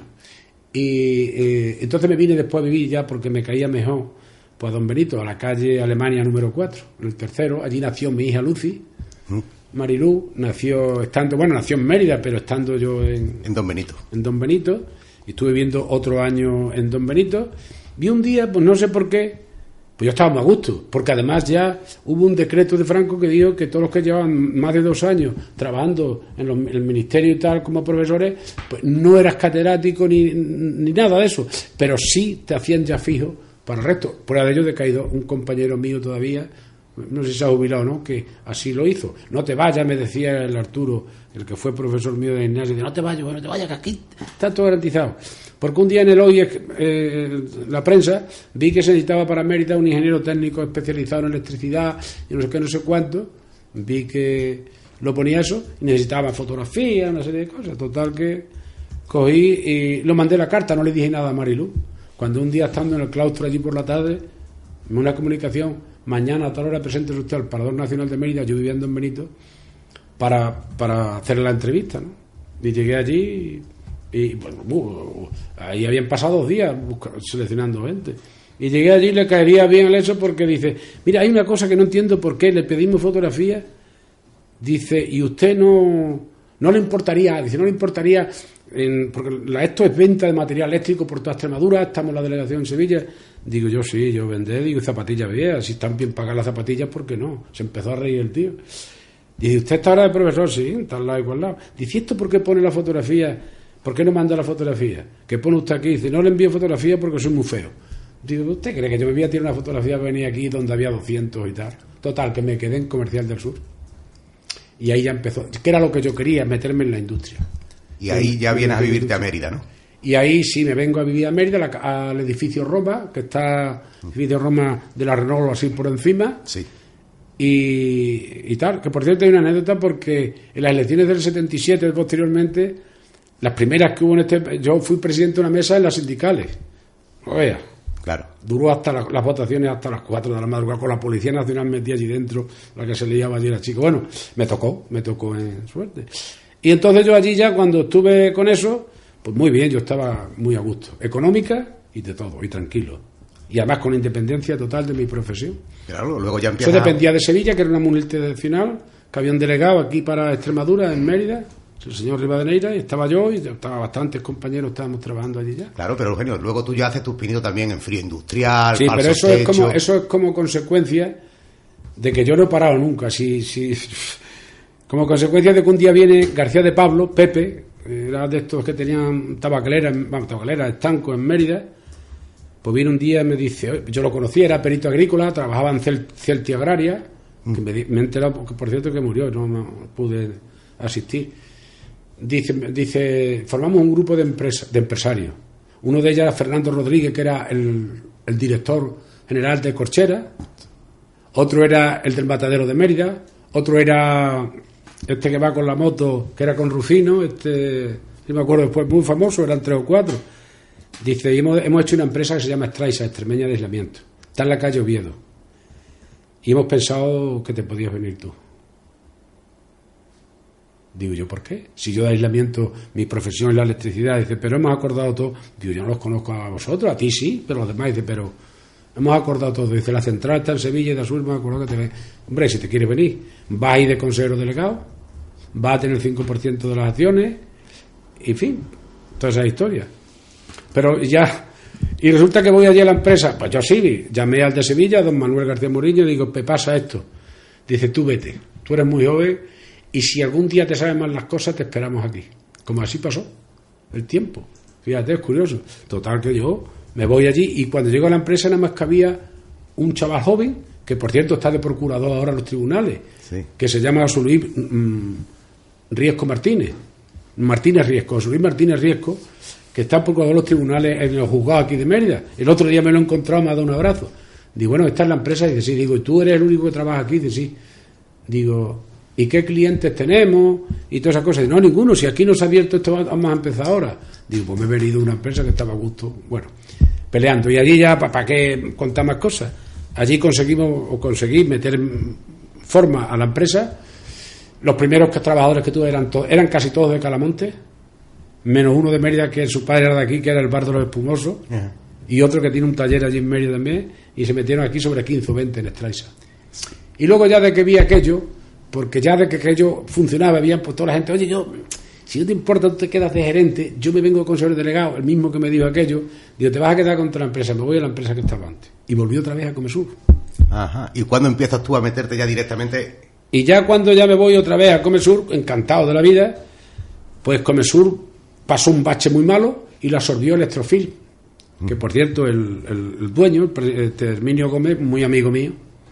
Y eh, entonces me vine después a vivir ya porque me caía mejor pues Don Benito, a la calle Alemania número 4, el tercero. Allí nació mi hija Lucy. Mm. Marilú nació estando, bueno, nació en Mérida, pero estando yo en, en Don Benito. En Don Benito. Y estuve viendo otro año en Don Benito. Vi un día, pues no sé por qué, pues yo estaba muy a gusto, porque además ya hubo un decreto de Franco que dijo que todos los que llevaban más de dos años trabajando en, el ministerio y tal como profesores, pues no eras catedrático ni, ni nada de eso, pero sí te hacían ya fijo para el resto. Prueba de ello de caído un compañero mío todavía, no sé si se ha jubilado o no, que así lo hizo. No te vayas, me decía el Arturo, el que fue profesor mío de gimnasia, no te vayas, no te vayas, que aquí está todo garantizado. Porque un día en el hoy, eh, la prensa, vi que se necesitaba para Mérida un ingeniero técnico especializado en electricidad y no sé qué, no sé cuánto. Vi que lo ponía eso y necesitaba fotografía, una serie de cosas. Total que cogí y lo mandé la carta, no le dije nada a Marilu. Cuando un día estando en el claustro allí por la tarde, una comunicación, mañana a tal hora presente usted al Parador Nacional de Mérida, yo viviendo en Benito, para, para hacer la entrevista, ¿no? Y llegué allí y, bueno, ahí habían pasado dos días seleccionando gente. Y llegué allí y le caería bien el eso porque dice, mira, hay una cosa que no entiendo por qué le pedimos fotografía. Dice, y usted no, no le importaría, dice, no le importaría porque esto es venta de material eléctrico por toda Extremadura, estamos en la delegación en Sevilla. Digo yo, sí, yo vendé, digo, zapatillas viejas, si están bien pagadas las zapatillas, ¿por qué no? Se empezó a reír el tío. Dice, ¿usted está ahora de profesor? Sí, está al lado y cual lado. Dice, ¿esto por qué pone la fotografía? ¿Por qué no manda la fotografía? Que pone usted aquí? Dice, no le envío fotografía porque soy muy feo. Digo, ¿usted cree que yo me voy a tirar una fotografía que venía aquí donde había 200 y tal? Total, que me quedé en Comercial del Sur. Y ahí ya empezó, que era lo que yo quería, meterme en la industria. Y ahí ya vienes a vivirte a Mérida, ¿no? Y ahí sí me vengo a vivir a Mérida, la- al edificio Roma, que está el edificio Roma de la Renault así por encima. Sí. Y, y tal, que por cierto hay una anécdota porque en las elecciones del 77 posteriormente, las primeras que hubo en este, yo fui presidente de una mesa en las sindicales. Oye, Claro. duró hasta la- las votaciones hasta las 4 de la madrugada con la Policía Nacional metida allí dentro, la que se liaba allí la chica. Bueno, me tocó, me tocó en suerte. Y entonces yo allí ya cuando estuve con eso, pues muy bien, yo estaba muy a gusto, económica y de todo, y tranquilo. Y además con independencia total de mi profesión. Claro, luego ya Eso empiezas. dependía de Sevilla, que era una multinacional, que había un delegado aquí para Extremadura, en Mérida, el señor Rivadeneira, y estaba yo, y estaba bastantes compañeros, estábamos trabajando allí ya. Claro, pero Eugenio, luego tú ya haces tus pinitos también en frío industrial, Sí, pero eso es, como, eso es como consecuencia de que yo no he parado nunca. Si, si, como consecuencia de que un día viene García de Pablo, Pepe, era de estos que tenían tabacalera, vamos, tabacalera, estanco en Mérida, pues viene un día y me dice, "Oye, yo lo conocía, era perito agrícola, trabajaba en Cel- Celti Agraria, que me, me he enterado, porque, por cierto, que murió, no pude asistir. Dice, dice formamos un grupo de, empresa, de empresarios. Uno de ellos era Fernando Rodríguez, que era el, el director general de Corchera. Otro era el del matadero de Mérida. Otro era este que va con la moto, que era con Rufino. Este, no me acuerdo después, muy famoso, eran tres o cuatro. Dice, hemos, hemos hecho una empresa que se llama Straisa, Extremeña de Aislamiento. Está en la calle Oviedo. Y hemos pensado que te podías venir tú. Digo yo, ¿por qué? Si yo de aislamiento, mi profesión es la electricidad, dice, pero hemos acordado todo. Digo, yo no los conozco a vosotros, a ti sí, pero los demás, dice, pero hemos acordado todo. Dice, la central está en Sevilla y de Azul, me acuerdo que te ve. Hombre, si te quieres venir, vas a ir de consejero delegado, vas a tener el 5% de las acciones, y fin, toda esa historia. Pero ya, y resulta que voy allí a la empresa, pues yo sí, llamé al de Sevilla, don Manuel García Murillo, y digo, me pasa esto. Dice, tú vete, tú eres muy joven, y si algún día te saben más las cosas, te esperamos aquí. Como así pasó el tiempo. Fíjate, es curioso. Total que yo me voy allí y cuando llego a la empresa nada más que había un chaval joven, que por cierto está de procurador ahora en los tribunales, Sí. que se llama José Luis mm, Riesco Martínez. Martínez Riesco, José Luis Martínez Riesco, que está procurador de los tribunales en los juzgados aquí de Mérida. El otro día me lo he encontrado, me ha dado un abrazo. Digo, bueno, esta es la empresa. Y dice, sí. Digo, ¿y tú eres el único que trabaja aquí? Dice, sí. Digo, ¿y qué clientes tenemos? Y todas esas cosas. Dice, no, ninguno. Si aquí no se ha abierto esto, vamos a empezar ahora. Digo, pues me he venido a una empresa que estaba a gusto. Bueno, peleando. Y allí ya, ¿para qué contar más cosas? Allí conseguimos, o conseguí meter forma a la empresa. Los primeros que- trabajadores que tuve eran, eran casi todos de Calamonte, menos uno de Mérida, que su padre era de aquí, que era el bar de los espumosos, y otro que tiene un taller allí en Mérida también, y se metieron aquí sobre 15 o 20 en Estraisa. Y luego ya de que vi aquello, porque ya de que aquello funcionaba bien, pues toda la gente, oye, yo, si no te importa, tú te quedas de gerente, yo me vengo con delegado, el mismo que me dijo aquello, digo, te vas a quedar contra la empresa, me voy a la empresa que estaba antes. Y volví otra vez a Comesur. Ajá. ¿Y cuándo empiezas tú a meterte ya directamente? Y ya cuando ya me voy otra vez a Comesur, encantado de la vida, pues Comesur pasó un bache muy malo y lo absorbió Electrofil. Que por cierto, el, el- el dueño, este Herminio Gómez, muy amigo mío,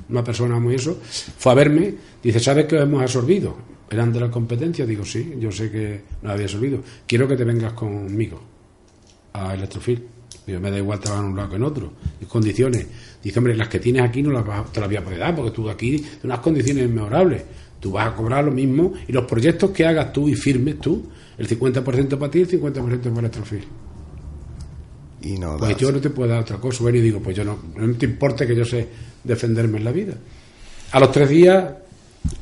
una persona muy eso, fue a verme, dice, ¿sabes que os hemos absorbido? ¿Eran de la competencia? Digo, sí, yo sé que nos había absorbido. Quiero que te vengas conmigo a Electrofil. Digo, me da igual trabajar en un lado que en otro. Condiciones. Dice, hombre, las que tienes aquí no las vas, te las voy a poder dar, porque tú aquí tienes unas condiciones inmejorables. Tú vas a cobrar lo mismo y los proyectos que hagas tú y firmes tú, el 50% para ti y el 50% para Electrofil. Y no Pues das. yo no te puedo dar otra cosa. Bueno, y digo, pues yo no, no te importa que yo sé defenderme en la vida. A los tres días,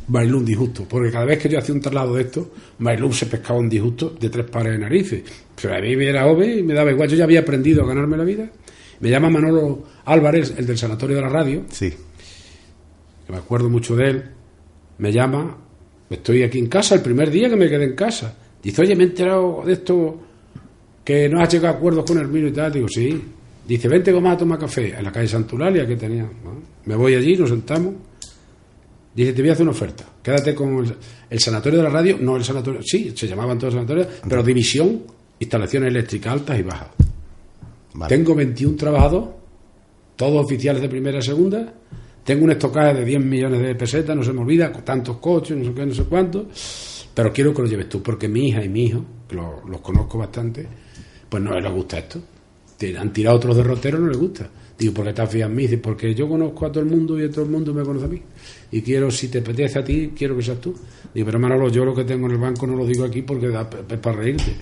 bailó un disgusto, porque cada vez que yo hacía un traslado de esto, bailó se pescaba un disgusto de tres pares de narices. Pero a mí me era joven y me daba igual. Yo ya había aprendido a ganarme la vida. Me llama Manolo Álvarez, el del Sanatorio de la Radio, Sí. que me acuerdo mucho de él. Me llama, estoy aquí en casa, el primer día que me quedé en casa. Dice, oye, me he enterado de esto, que no has llegado a acuerdos con Hermino y tal. Digo, sí. Dice, vente, vamos a tomar café en la calle Santulalia que tenía. Me voy allí, nos sentamos. Dice, te voy a hacer una oferta. Quédate con el, el sanatorio de la radio, no el sanatorio, sí, se llamaban todos sanatorios, pero división, instalaciones eléctricas altas y bajas. Vale. Tengo 21 trabajadores todos oficiales de primera y segunda. Tengo un estocaje de 10 millones de pesetas, no se me olvida, con tantos coches, no sé qué, no sé cuánto. Pero quiero que lo lleves tú, porque mi hija y mi hijo, que los conozco bastante, pues no les gusta esto. Han tirado otros derroteros, no les gusta. Digo, ¿por qué te afías en mí? Dice, porque yo conozco a todo el mundo y todo el mundo me conoce a mí. Y quiero, si te apetece a ti, quiero que seas tú. Digo, pero Manolo, yo lo que tengo en el banco no lo digo aquí porque es para reírte.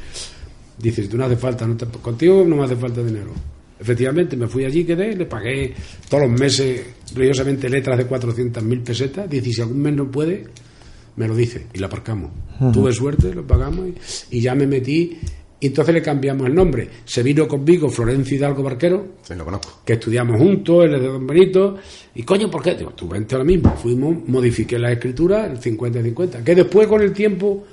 Dice, tú no hace falta, no contigo no me hace falta dinero. Efectivamente, me fui allí, quedé, le pagué todos los meses, religiosamente, letras de 400.000 pesetas. Dice, si algún mes no puede, me lo dice y la aparcamos. Tuve suerte, lo pagamos y, ya me metí. Y entonces le cambiamos el nombre. Se vino conmigo Florencio Hidalgo Barquero, lo conozco. que estudiamos juntos, él es de Don Benito. Y coño, ¿por qué? Digo, tú vente ahora mismo. Fuimos, modifiqué la escritura, el 50-50. Que después con el tiempo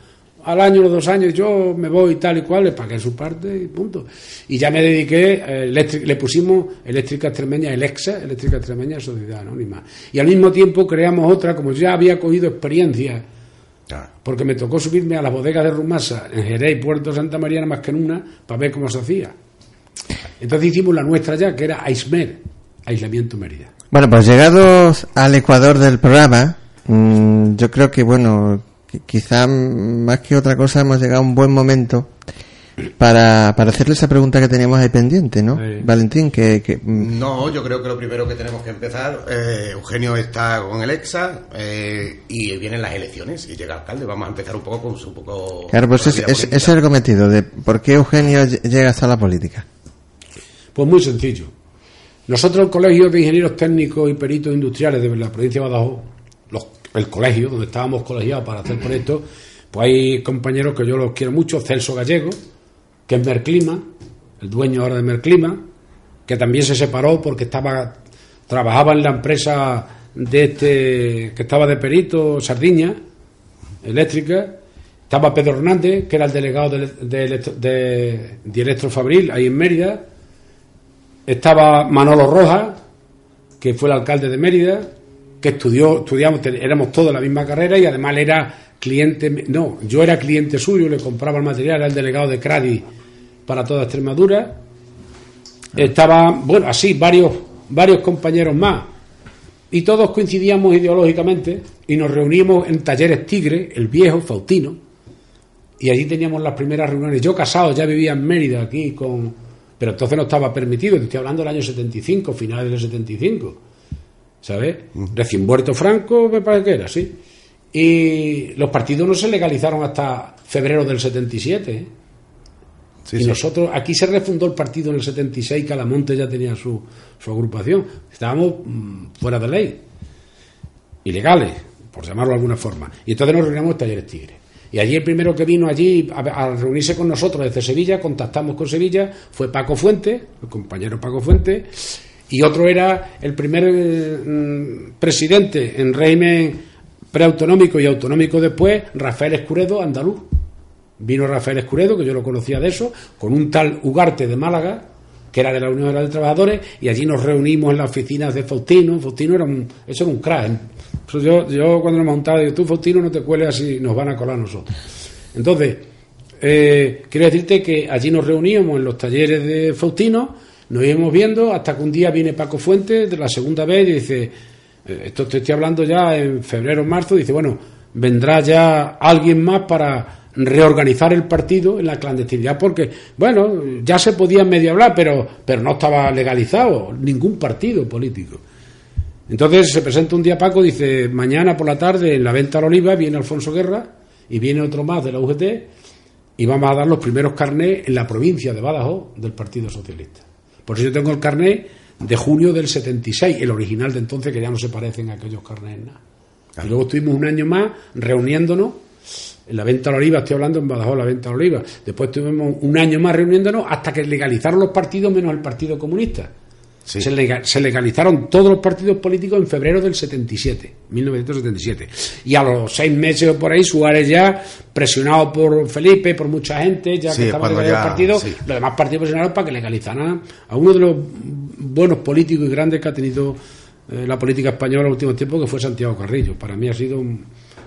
al año, los dos años, yo me voy tal y cual, le pagué su parte y punto. Y ya me dediqué, eh, le pusimos Eléctrica Extremeña, Exa, Eléctrica Extremeña Sociedad Anónima. Y al mismo tiempo creamos otra, como ya había cogido experiencia, porque me tocó subirme a las bodegas de Rumasa, en Jerez y Puerto Santa María, más que en una, para ver cómo se hacía. Entonces hicimos la nuestra ya, que era AISMER, Aislamiento Mérida. Bueno, pues llegados al ecuador del programa, mm, yo creo que, bueno, quizá más que otra cosa hemos llegado a un buen momento para, para hacerle esa pregunta que teníamos ahí pendiente, ¿no? Valentín, que, mm. No, yo creo que lo primero que tenemos que empezar, eh, Eugenio está con el EXA eh, y vienen las elecciones y llega el alcalde. Vamos a empezar un poco con su poco... Claro, pues ese es, el cometido de por qué Eugenio llega hasta la política. Pues muy sencillo. Nosotros, el Colegio de Ingenieros Técnicos y Peritos Industriales de la provincia de Badajoz, los el colegio, donde estábamos colegiados para hacer proyectos, pues hay compañeros que yo los quiero mucho, Celso Gallego, que es Merclima, el dueño ahora de Merclima, que también se separó porque estaba trabajaba en la empresa de este que estaba de perito Sardiña eléctrica estaba Pedro Hernández que era el delegado de, de, de, de Electrofabril ahí en Mérida. Estaba Manolo Rojas que fue el alcalde de Mérida que estudió, estudiamos, éramos todos la misma carrera y además él era cliente, no, yo era cliente suyo, le compraba el material, era el delegado de Cradi para toda Extremadura. Estaba, bueno, así, varios, varios compañeros más. Y todos coincidíamos ideológicamente y nos reuníamos en Talleres Tigre, el viejo Faustino, y allí teníamos las primeras reuniones. Yo casado, ya vivía en Mérida aquí con... Pero entonces no estaba permitido, estoy hablando del año 75, finales del 75 ¿sabes? Recién muerto Franco, me parece que era, sí. Y los partidos no se legalizaron hasta febrero del 77. ¿eh? y nosotros, aquí se refundó el partido en el 76, Calamonte ya tenía su, su agrupación. Estábamos mm, fuera de ley, ilegales, por llamarlo de alguna forma. Y entonces nos reunimos en Talleres Tigre. Y allí el primero que vino allí a, a, reunirse con nosotros desde Sevilla, contactamos con Sevilla, fue Paco Fuente, el compañero Paco Fuente, y otro era el primer mm, presidente en régimen preautonómico y autonómico después, Rafael Escuredo, andaluz. Vino Rafael Escuredo, que yo lo conocía de eso, con un tal Ugarte de Málaga, que era de la Unión de Trabajadores, y allí nos reunimos en las oficinas de Faustino. Faustino era un, eso era un crack. ¿eh? yo, yo cuando nos montaba, digo, tú Faustino no te cueles así, nos van a colar nosotros. Entonces, eh, quiero decirte que allí nos reuníamos en los talleres de Faustino, nos íbamos viendo hasta que un día viene Paco Fuentes de la segunda vez y dice, eh, esto te estoy hablando ya en febrero o marzo, dice, bueno, vendrá ya alguien más para reorganizar el partido en la clandestinidad porque, bueno, ya se podía medio hablar, pero, pero no estaba legalizado ningún partido político. Entonces se presenta un día Paco, dice, mañana por la tarde en la venta de la oliva viene Alfonso Guerra y viene otro más de la UGT y vamos a dar los primeros carnés en la provincia de Badajoz del Partido Socialista. Por eso yo tengo el carnet de junio del 76, el original de entonces, que ya no se parecen a aquellos carnets. Y luego estuvimos un año más reuniéndonos en la venta de la oliva, estoy hablando en Badajoz, la venta de la oliva. Después estuvimos un año más reuniéndonos hasta que legalizaron los partidos menos el Partido Comunista. Se, legalizaron todos los partidos políticos en febrero del 77, 1977. Y a los seis meses o por ahí, Suárez ya, presionado por Felipe, por mucha gente, ya que estaba en el partido, los demás partidos presionaron para que legalizaran a uno de los buenos políticos y grandes que ha tenido eh, la política española en los últimos tiempos, que fue Santiago Carrillo. Para mí ha sido un,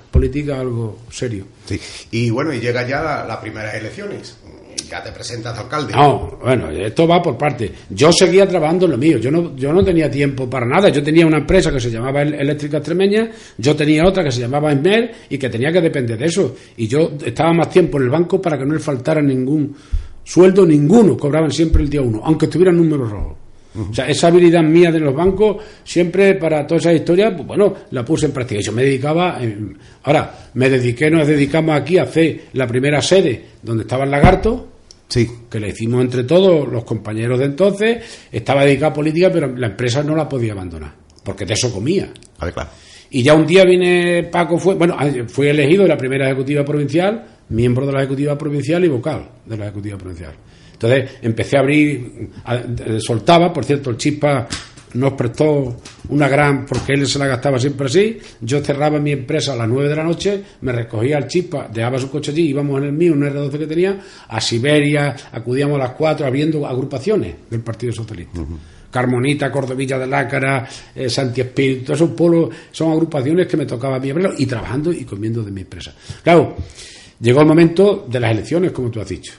política algo serio. Sí. Y bueno, y llega ya las primeras elecciones te presentas de alcalde. No, bueno, esto va por parte. Yo seguía trabajando en lo mío, yo no, yo no tenía tiempo para nada. Yo tenía una empresa que se llamaba Eléctrica Extremeña, yo tenía otra que se llamaba Esmer y que tenía que depender de eso. Y yo estaba más tiempo en el banco para que no le faltara ningún sueldo, ninguno. Cobraban siempre el día uno, aunque estuvieran números rojos. O sea, esa habilidad mía de los bancos, siempre para toda esa historia, pues bueno, la puse en práctica. Yo me dedicaba, ahora, me dediqué, nos dedicamos aquí a hacer la primera sede donde estaba el lagarto, Sí. que le hicimos entre todos los compañeros de entonces, estaba dedicada a política, pero la empresa no la podía abandonar, porque de eso comía. A ver, claro. Y ya un día viene Paco, fue, bueno, fui elegido en la primera ejecutiva provincial, miembro de la ejecutiva provincial y vocal de la ejecutiva provincial. Entonces empecé a abrir, soltaba, por cierto, el chispa nos prestó una gran, porque él se la gastaba siempre así, yo cerraba mi empresa a las 9 de la noche, me recogía el chispa, dejaba su coche allí, íbamos en el mío, un R12 que tenía, a Siberia, acudíamos a las 4 abriendo agrupaciones del Partido Socialista. Carmonita, Cordovilla de Lácara, eh, Santi Espíritu, esos pueblos son agrupaciones que me tocaba a mí abrirlo y trabajando y comiendo de mi empresa. Claro, llegó el momento de las elecciones, como tú has dicho.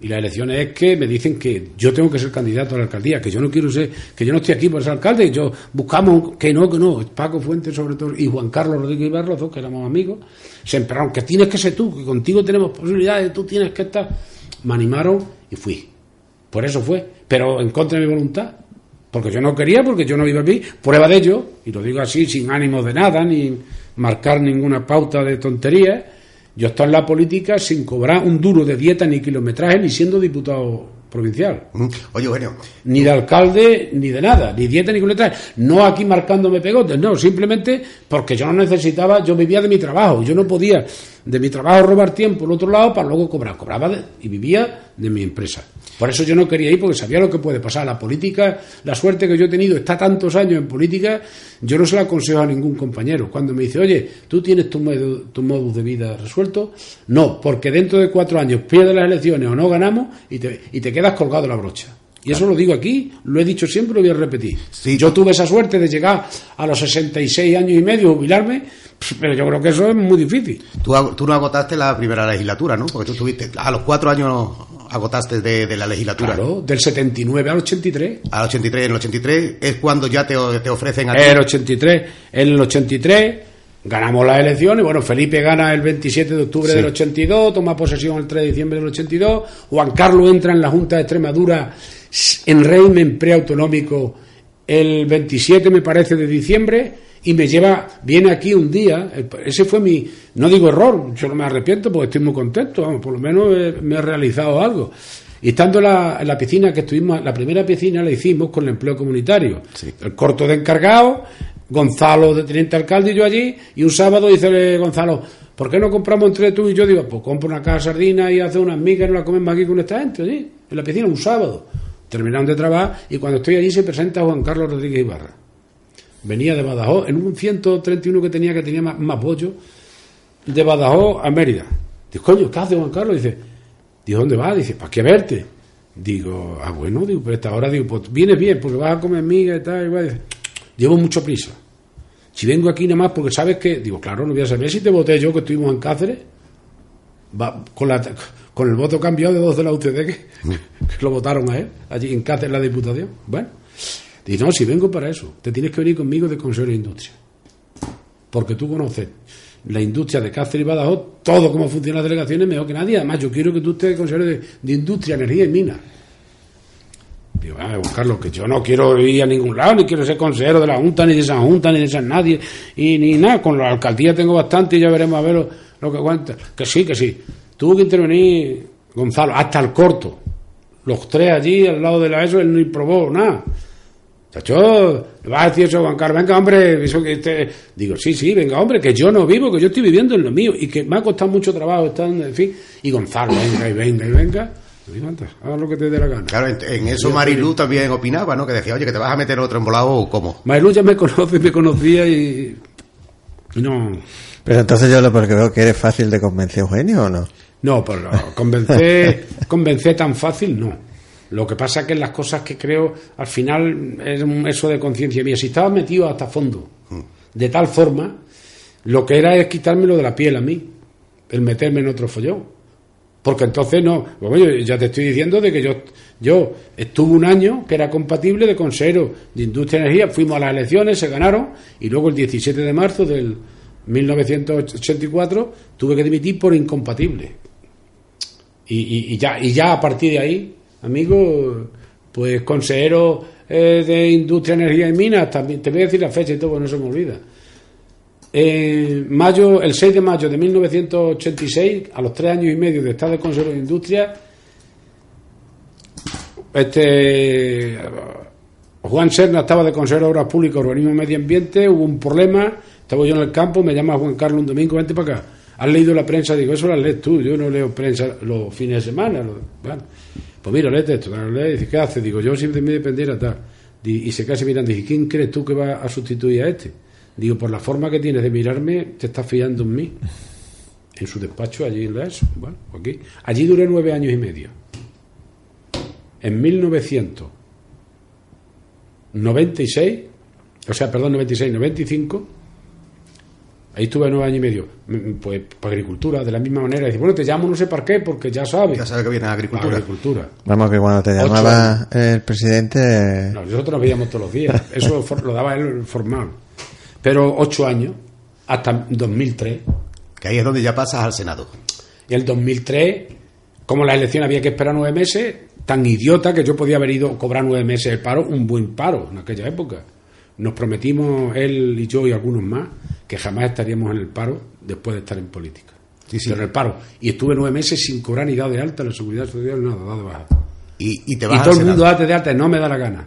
Y la elección es que me dicen que yo tengo que ser candidato a la alcaldía, que yo no quiero ser, que yo no estoy aquí por ser alcalde, yo buscamos que no, que no, Paco Fuentes sobre todo, y Juan Carlos Rodríguez Ibarrozo, que éramos amigos, se empezaron, que tienes que ser tú, que contigo tenemos posibilidades, tú tienes que estar. Me animaron y fui. Por eso fue, pero en contra de mi voluntad, porque yo no quería, porque yo no iba aquí. Prueba de ello, y lo digo así, sin ánimo de nada, ni marcar ninguna pauta de tonterías yo estoy en la política sin cobrar un duro de dieta ni kilometraje ni siendo diputado provincial. Oye, Eugenio. Ni de alcalde, ni de nada, ni dieta ni kilometraje. No aquí marcándome pegotes, no, simplemente porque yo no necesitaba, yo vivía de mi trabajo, yo no podía de mi trabajo robar tiempo al otro lado para luego cobrar. Cobraba y vivía de mi empresa. Por eso yo no quería ir porque sabía lo que puede pasar. La política, la suerte que yo he tenido, está tantos años en política, yo no se la aconsejo a ningún compañero. Cuando me dice, oye, ¿tú tienes tu, modo, tu modus de vida resuelto? No, porque dentro de cuatro años pierdes las elecciones o no ganamos y te, y te quedas colgado la brocha. Y eso lo digo aquí, lo he dicho siempre, lo voy a repetir. Yo tuve esa suerte de llegar a los 66 años y medio, jubilarme, pero yo creo que eso es muy difícil. Tú, tú no agotaste la primera legislatura, ¿no? Porque tú estuviste a los cuatro años agotaste de, la legislatura. Claro, del 79 al 83. Al 83, en el 83 es cuando ya te, te ofrecen a ti. El 83, en el 83 ganamos las elecciones, bueno, Felipe gana el 27 de octubre del 82, toma posesión el 3 de diciembre del 82, Juan Carlos entra en la Junta de Extremadura en régimen preautonómico el 27, me parece, de diciembre, y me lleva, viene aquí un día, ese fue mi, no digo error, yo no me arrepiento porque estoy muy contento, vamos, por lo menos me he realizado algo. Y estando en la, piscina que estuvimos, la primera piscina la hicimos con el empleo comunitario. El corto de encargado, Gonzalo de teniente alcalde y yo allí, y un sábado dice Gonzalo, ¿por qué no compramos entre tú y yo? Digo, pues compro una caja sardina y hace unas migas y nos la comemos aquí con esta gente, allí, en la piscina, un sábado. Terminaron de trabajar y cuando estoy allí se presenta Juan Carlos Rodríguez Ibarra. Venía de Badajoz, en un 131 que tenía, que tenía más, más bollo, de Badajoz a Mérida. Digo, coño, ¿qué hace Juan Carlos? Dice, Digo, ¿dónde vas? Dice, ¿para qué verte? Digo, ah, bueno, digo, pero esta hora, digo, pues vienes bien, porque vas a comer miga y tal, igual. Dice, llevo mucho prisa. Si vengo aquí nada más porque sabes que, digo, claro, no voy a saber si te voté yo que estuvimos en Cáceres, con, la, con el voto cambiado de dos de la UCD que lo votaron a él, allí en Cáceres la Diputación. Bueno, dice, no, si vengo para eso, te tienes que venir conmigo de Consejo de Industria. Porque tú conoces la industria de Cáceres y Badajoz, todo cómo funcionan las delegaciones mejor que nadie. Además, yo quiero que tú estés consejero de, de industria, energía y minas. Digo, ah, Carlos, que yo no quiero ir a ningún lado, ni quiero ser consejero de la Junta, ni de esa Junta, ni de San Nadie, y ni nada. Con la alcaldía tengo bastante y ya veremos a ver lo, que aguanta. Que sí, que sí. Tuvo que intervenir Gonzalo, hasta el corto. Los tres allí al lado de la ESO, él no probó nada. Chacho, ¿le vas a decir eso, Juan Carlos? Venga, hombre, eso que. Digo, sí, sí, venga, hombre, que yo no vivo, que yo estoy viviendo en lo mío y que me ha costado mucho trabajo estar, en fin. Y Gonzalo, venga, y venga, y venga. Haz lo que te dé la gana. Claro, en, eso Marilu también opinaba, ¿no? Que decía, oye, que te vas a meter otro embolado o cómo. Marilu ya me conoce, me conocía y. No. Pero entonces yo lo porque veo que eres fácil de convencer, Eugenio, ¿o no? No, pues convencer, convencer tan fácil no. Lo que pasa es que las cosas que creo, al final, es eso de conciencia mía. Si estaba metido hasta fondo, de tal forma, lo que era es quitármelo de la piel a mí, el meterme en otro follón. Porque entonces no, pues, oye, ya te estoy diciendo de que yo, yo estuve un año que era compatible de consejero de Industria y Energía, fuimos a las elecciones, se ganaron, y luego el 17 de marzo del 1984 tuve que dimitir por incompatible. Y, y, ya, y ya a partir de ahí, amigo, pues consejero eh, de Industria, Energía y Minas, también te voy a decir la fecha y todo, no se me olvida. mayo, el 6 de mayo de 1986, a los tres años y medio de estar de consejero de Industria, este Juan Serna estaba de consejero de Obras Públicas, Urbanismo y Medio Ambiente, hubo un problema, estaba yo en el campo, me llama Juan Carlos un domingo, vente para acá. ¿Has leído la prensa? Digo, eso la lees tú, yo no leo prensa los fines de semana. Pues mira, léete esto. Dice, ¿qué hace? Digo, yo siempre me dependiera tal. Y se casi mirando, dice, ¿quién crees tú que va a sustituir a este? Digo, por la forma que tienes de mirarme, te estás fiando en mí. En su despacho, allí en la ESO. Bueno, aquí. Allí duré nueve años y medio. En 1996, o sea, perdón, 96, 95, Ahí estuve nueve años y medio. Mm, mm, pues para agricultura, de la misma manera. Dice, bueno, te llamo no sé para qué, porque ya sabes. Ya sabes que viene a agricultura. agricultura. Vamos, que cuando te llamaba el presidente. No, nosotros nos veíamos todos los días. Eso lo daba él formal. Pero ocho años, hasta 2003. Que ahí es donde ya pasas al Senado. Y el 2003, como la elección había que esperar nueve meses, tan idiota que yo podía haber ido a cobrar nueve meses el paro, un buen paro en aquella época. Nos prometimos él y yo y algunos más que jamás estaríamos en el paro después de estar en política. Sí, sí. en el paro. Y estuve nueve meses sin cobrar ni dado de alta la seguridad social, nada, dado de baja. Y, te y todo el mundo date de alta, no me da la gana.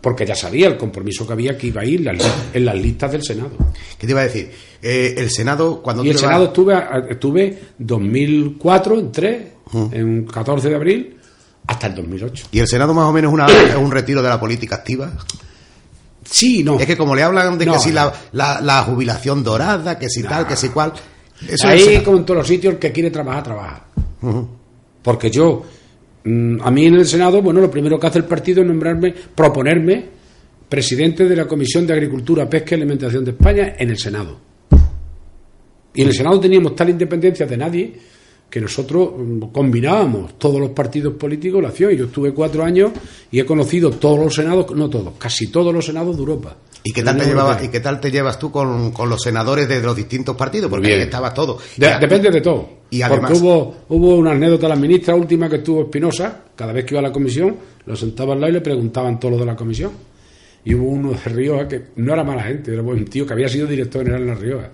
Porque ya sabía el compromiso que había que iba a ir en las listas del Senado. ¿Qué te iba a decir? Eh, el Senado, cuando Y el Senado estuve, estuve 2004, entré, en 14 de abril, hasta el 2008. ¿Y el Senado más o menos es un retiro de la política activa? Sí, no. Es que como le hablan de que si la, la, jubilación dorada, que si tal, que si cual. Eso Ahí, como en todos los sitios, el que quiere trabajar, trabaja. Porque yo, mm, a mí en el Senado, bueno, lo primero que hace el partido es nombrarme, proponerme presidente de la Comisión de Agricultura, Pesca y Alimentación de España en el Senado. Y en el Senado teníamos tal independencia de nadie que nosotros combinábamos todos los partidos políticos la acción. Y yo estuve cuatro años y he conocido todos los senados, no todos, casi todos los senados de Europa. ¿Y qué tal, te, llevabas, ¿y qué tal te llevas tú con, los senadores de los distintos partidos? Porque ahí estabas todo. depende de todo. Y además, Porque hubo, hubo una anécdota, la ministra última que estuvo Espinosa, cada vez que iba a la comisión, lo sentaba al lado y le preguntaban todo lo de la comisión. Y hubo uno de Rioja que no era mala gente, era un tío que había sido director general en la Rioja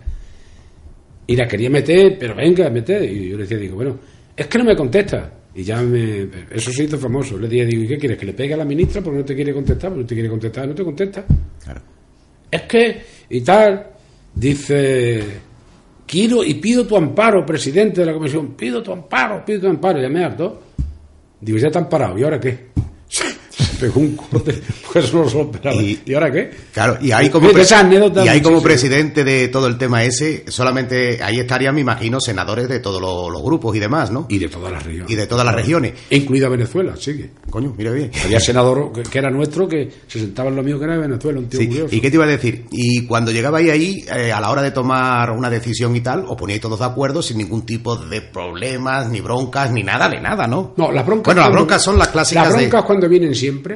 y la quería meter, pero venga, meter. Y yo le decía, digo, bueno, es que no me contesta. Y ya me. Eso se hizo famoso. Le dije, digo, ¿y qué quieres? ¿Que le pegue a la ministra porque no te quiere contestar? Porque no te quiere contestar, no te contesta. Claro. Es que, y tal, dice. Quiero y pido tu amparo, presidente de la comisión. Pido tu amparo, pido tu amparo. Ya me harto. Digo, ya te han parado. ¿Y ahora qué? Un corte, pues no lo esperaba. ¿Y, ahora qué? Claro, y ahí como, y ahí como presidente de todo el tema ese, solamente ahí estarían, me imagino, senadores de todos los, grupos y demás, ¿no? Y de todas las regiones. Y de todas las regiones. Incluida Venezuela, sigue. Coño, mira bien. Había senador que, era nuestro que se sentaba en lo mío que era de Venezuela, un tío sí. ¿Y qué te iba a decir? Y cuando llegabais ahí, eh, a la hora de tomar una decisión y tal, os poníais todos de acuerdo sin ningún tipo de problemas, ni broncas, ni nada de nada, ¿no? No, las broncas. Bueno, las broncas son las clásicas. Las broncas cuando vienen siempre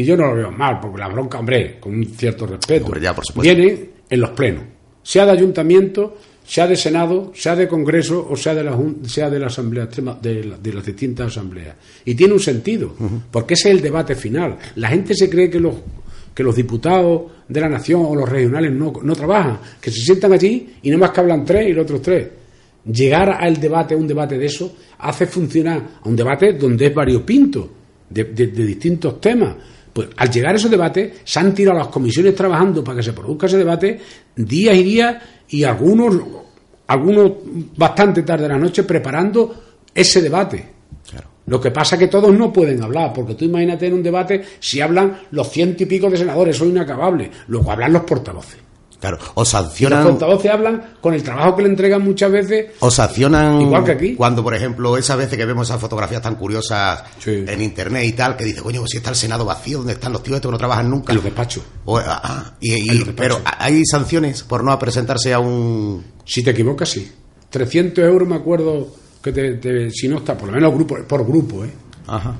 y yo no lo veo mal, porque la bronca, hombre, con un cierto respeto, viene en los plenos, sea de ayuntamiento, sea de Senado, sea de Congreso o sea de la, sea de la Asamblea de, de las distintas asambleas. Y tiene un sentido, porque ese es el debate final. La gente se cree que los, que los diputados de la nación o los regionales no, no trabajan, que se sientan allí y no más que hablan tres y los otros tres. Llegar al debate, a un debate de eso, hace funcionar a un debate donde es variopinto, de, de distintos temas pues al llegar a ese debate, se han tirado las comisiones trabajando para que se produzca ese debate días y días y algunos, algunos bastante tarde de la noche preparando ese debate. Lo que pasa es que todos no pueden hablar, porque tú imagínate en un debate si hablan los ciento y pico de senadores, eso es inacabable. Luego hablan los portavoces. Claro, o sancionan. los portavoces hablan con el trabajo que le entregan muchas veces. O sancionan. Igual que aquí. Cuando, por ejemplo, esas veces que vemos esas fotografías tan curiosas en internet y tal, que dice, coño, si está el Senado vacío, ¿dónde están los tíos estos que no trabajan nunca? En los despachos. Ah, ah, y, pero hay sanciones por no presentarse a un. Si te equivocas, sí. 300 euros, me acuerdo, que te, si no está, por lo menos grupo, por grupo, ¿eh?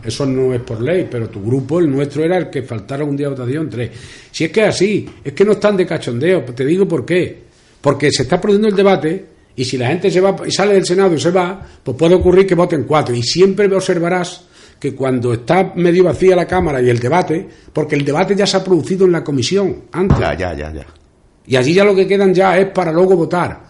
Eso no es por ley, pero tu grupo, el nuestro, era el que faltara un día de votación, tres. Si es que es así, es que no están de cachondeo, te digo por qué. Porque se está produciendo el debate y si la gente se va y sale del Senado y se va, pues puede ocurrir que voten cuatro. Y siempre observarás que cuando está medio vacía la Cámara y el debate, porque el debate ya se ha producido en la comisión antes. Ya, ya, ya, ya. Y allí ya lo que quedan ya es para luego votar.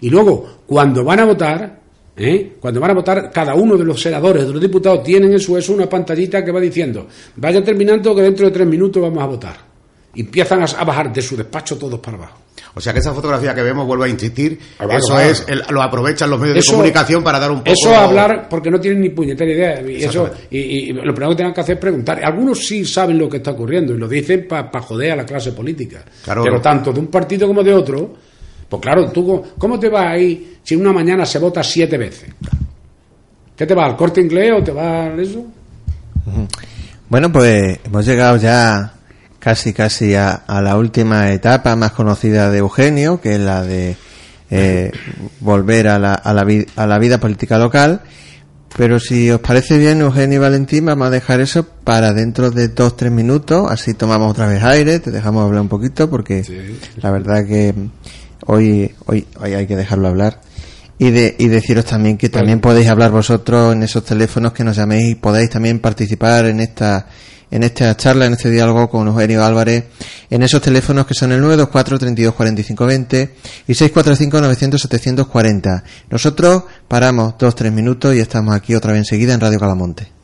Y luego, cuando van a votar, ¿eh? cuando van a votar, cada uno de los senadores, de los diputados, tienen en su eso una pantallita que va diciendo, vaya terminando que dentro de tres minutos vamos a votar. Y empiezan a bajar de su despacho todos para abajo. O sea que esa fotografía que vemos, vuelvo a insistir, eso es, lo aprovechan los medios de comunicación para dar un poco... Eso hablar porque no tienen ni puñetera idea. Y, eso, y, lo primero que tengan que hacer es preguntar. Algunos sí saben lo que está ocurriendo y lo dicen para joder a la clase política. Pero tanto de un partido como de otro, pues claro, tú, ¿cómo te vas ahí si una mañana se vota siete veces? ¿Qué te va, al corte inglés o te va a eso? Bueno, pues hemos llegado ya casi casi a, la última etapa más conocida de Eugenio, que es la de eh, volver a la, a, la a la vida política local. Pero si os parece bien, Eugenio y Valentín, vamos a dejar eso para dentro de dos, tres minutos. Así tomamos otra vez aire, te dejamos hablar un poquito, porque la verdad que hoy, hoy, hoy hay que dejarlo hablar. Y, de, y deciros también que también podéis hablar vosotros en esos teléfonos que nos llaméis y podéis también participar en esta en esta charla, en este diálogo con Eugenio Álvarez, en esos teléfonos que son el 924 32 45 20 y 645 900 740. Nosotros paramos dos, tres minutos y estamos aquí otra vez enseguida en Radio Calamonte.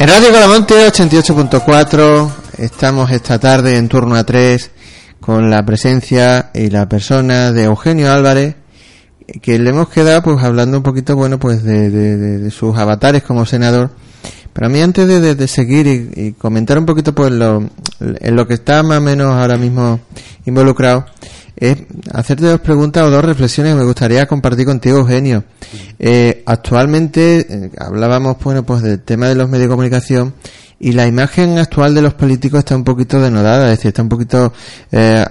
En Radio Calamonte 88.4 estamos esta tarde en turno a 3 con la presencia y la persona de Eugenio Álvarez que le hemos quedado pues hablando un poquito bueno pues de, sus avatares como senador. Pero a mí antes de, seguir y, comentar un poquito pues lo, en lo que está más o menos ahora mismo involucrado es hacerte dos preguntas o dos reflexiones que me gustaría compartir contigo, Eugenio. Eh, actualmente eh, hablábamos, bueno, pues del tema de los medios de comunicación y la imagen actual de los políticos está un poquito denodada, es decir, está un poquito, eh,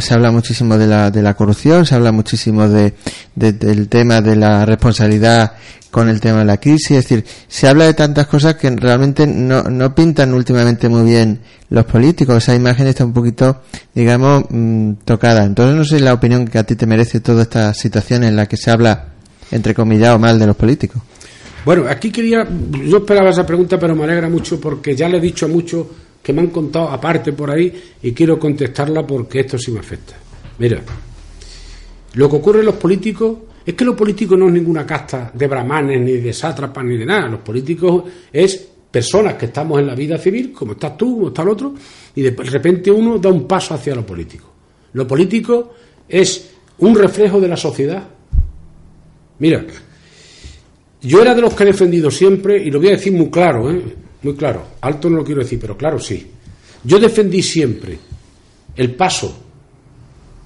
se habla muchísimo de la, de la corrupción, se habla muchísimo de, del tema de la responsabilidad con el tema de la crisis, es decir, se habla de tantas cosas que realmente no, no pintan últimamente muy bien los políticos, esa imagen está un poquito, digamos, mm, tocada. Entonces no sé la opinión que a ti te merece toda esta situación en la que se habla, entre comillas, o mal de los políticos. Bueno, aquí quería, yo esperaba esa pregunta, pero me alegra mucho porque ya le he dicho a muchos que me han contado aparte por ahí y quiero contestarla porque esto sí me afecta. Mira, lo que ocurre en los políticos es que los políticos no es ninguna casta de brahmanes, ni de sátrapas, ni de nada. Los políticos es personas que estamos en la vida civil, como estás tú, como está el otro, y de repente uno da un paso hacia lo político. Lo político es un reflejo de la sociedad. Mira, yo era de los que he defendido siempre, y lo voy a decir muy claro, ¿eh? muy claro, alto no lo quiero decir, pero claro sí. Yo defendí siempre el paso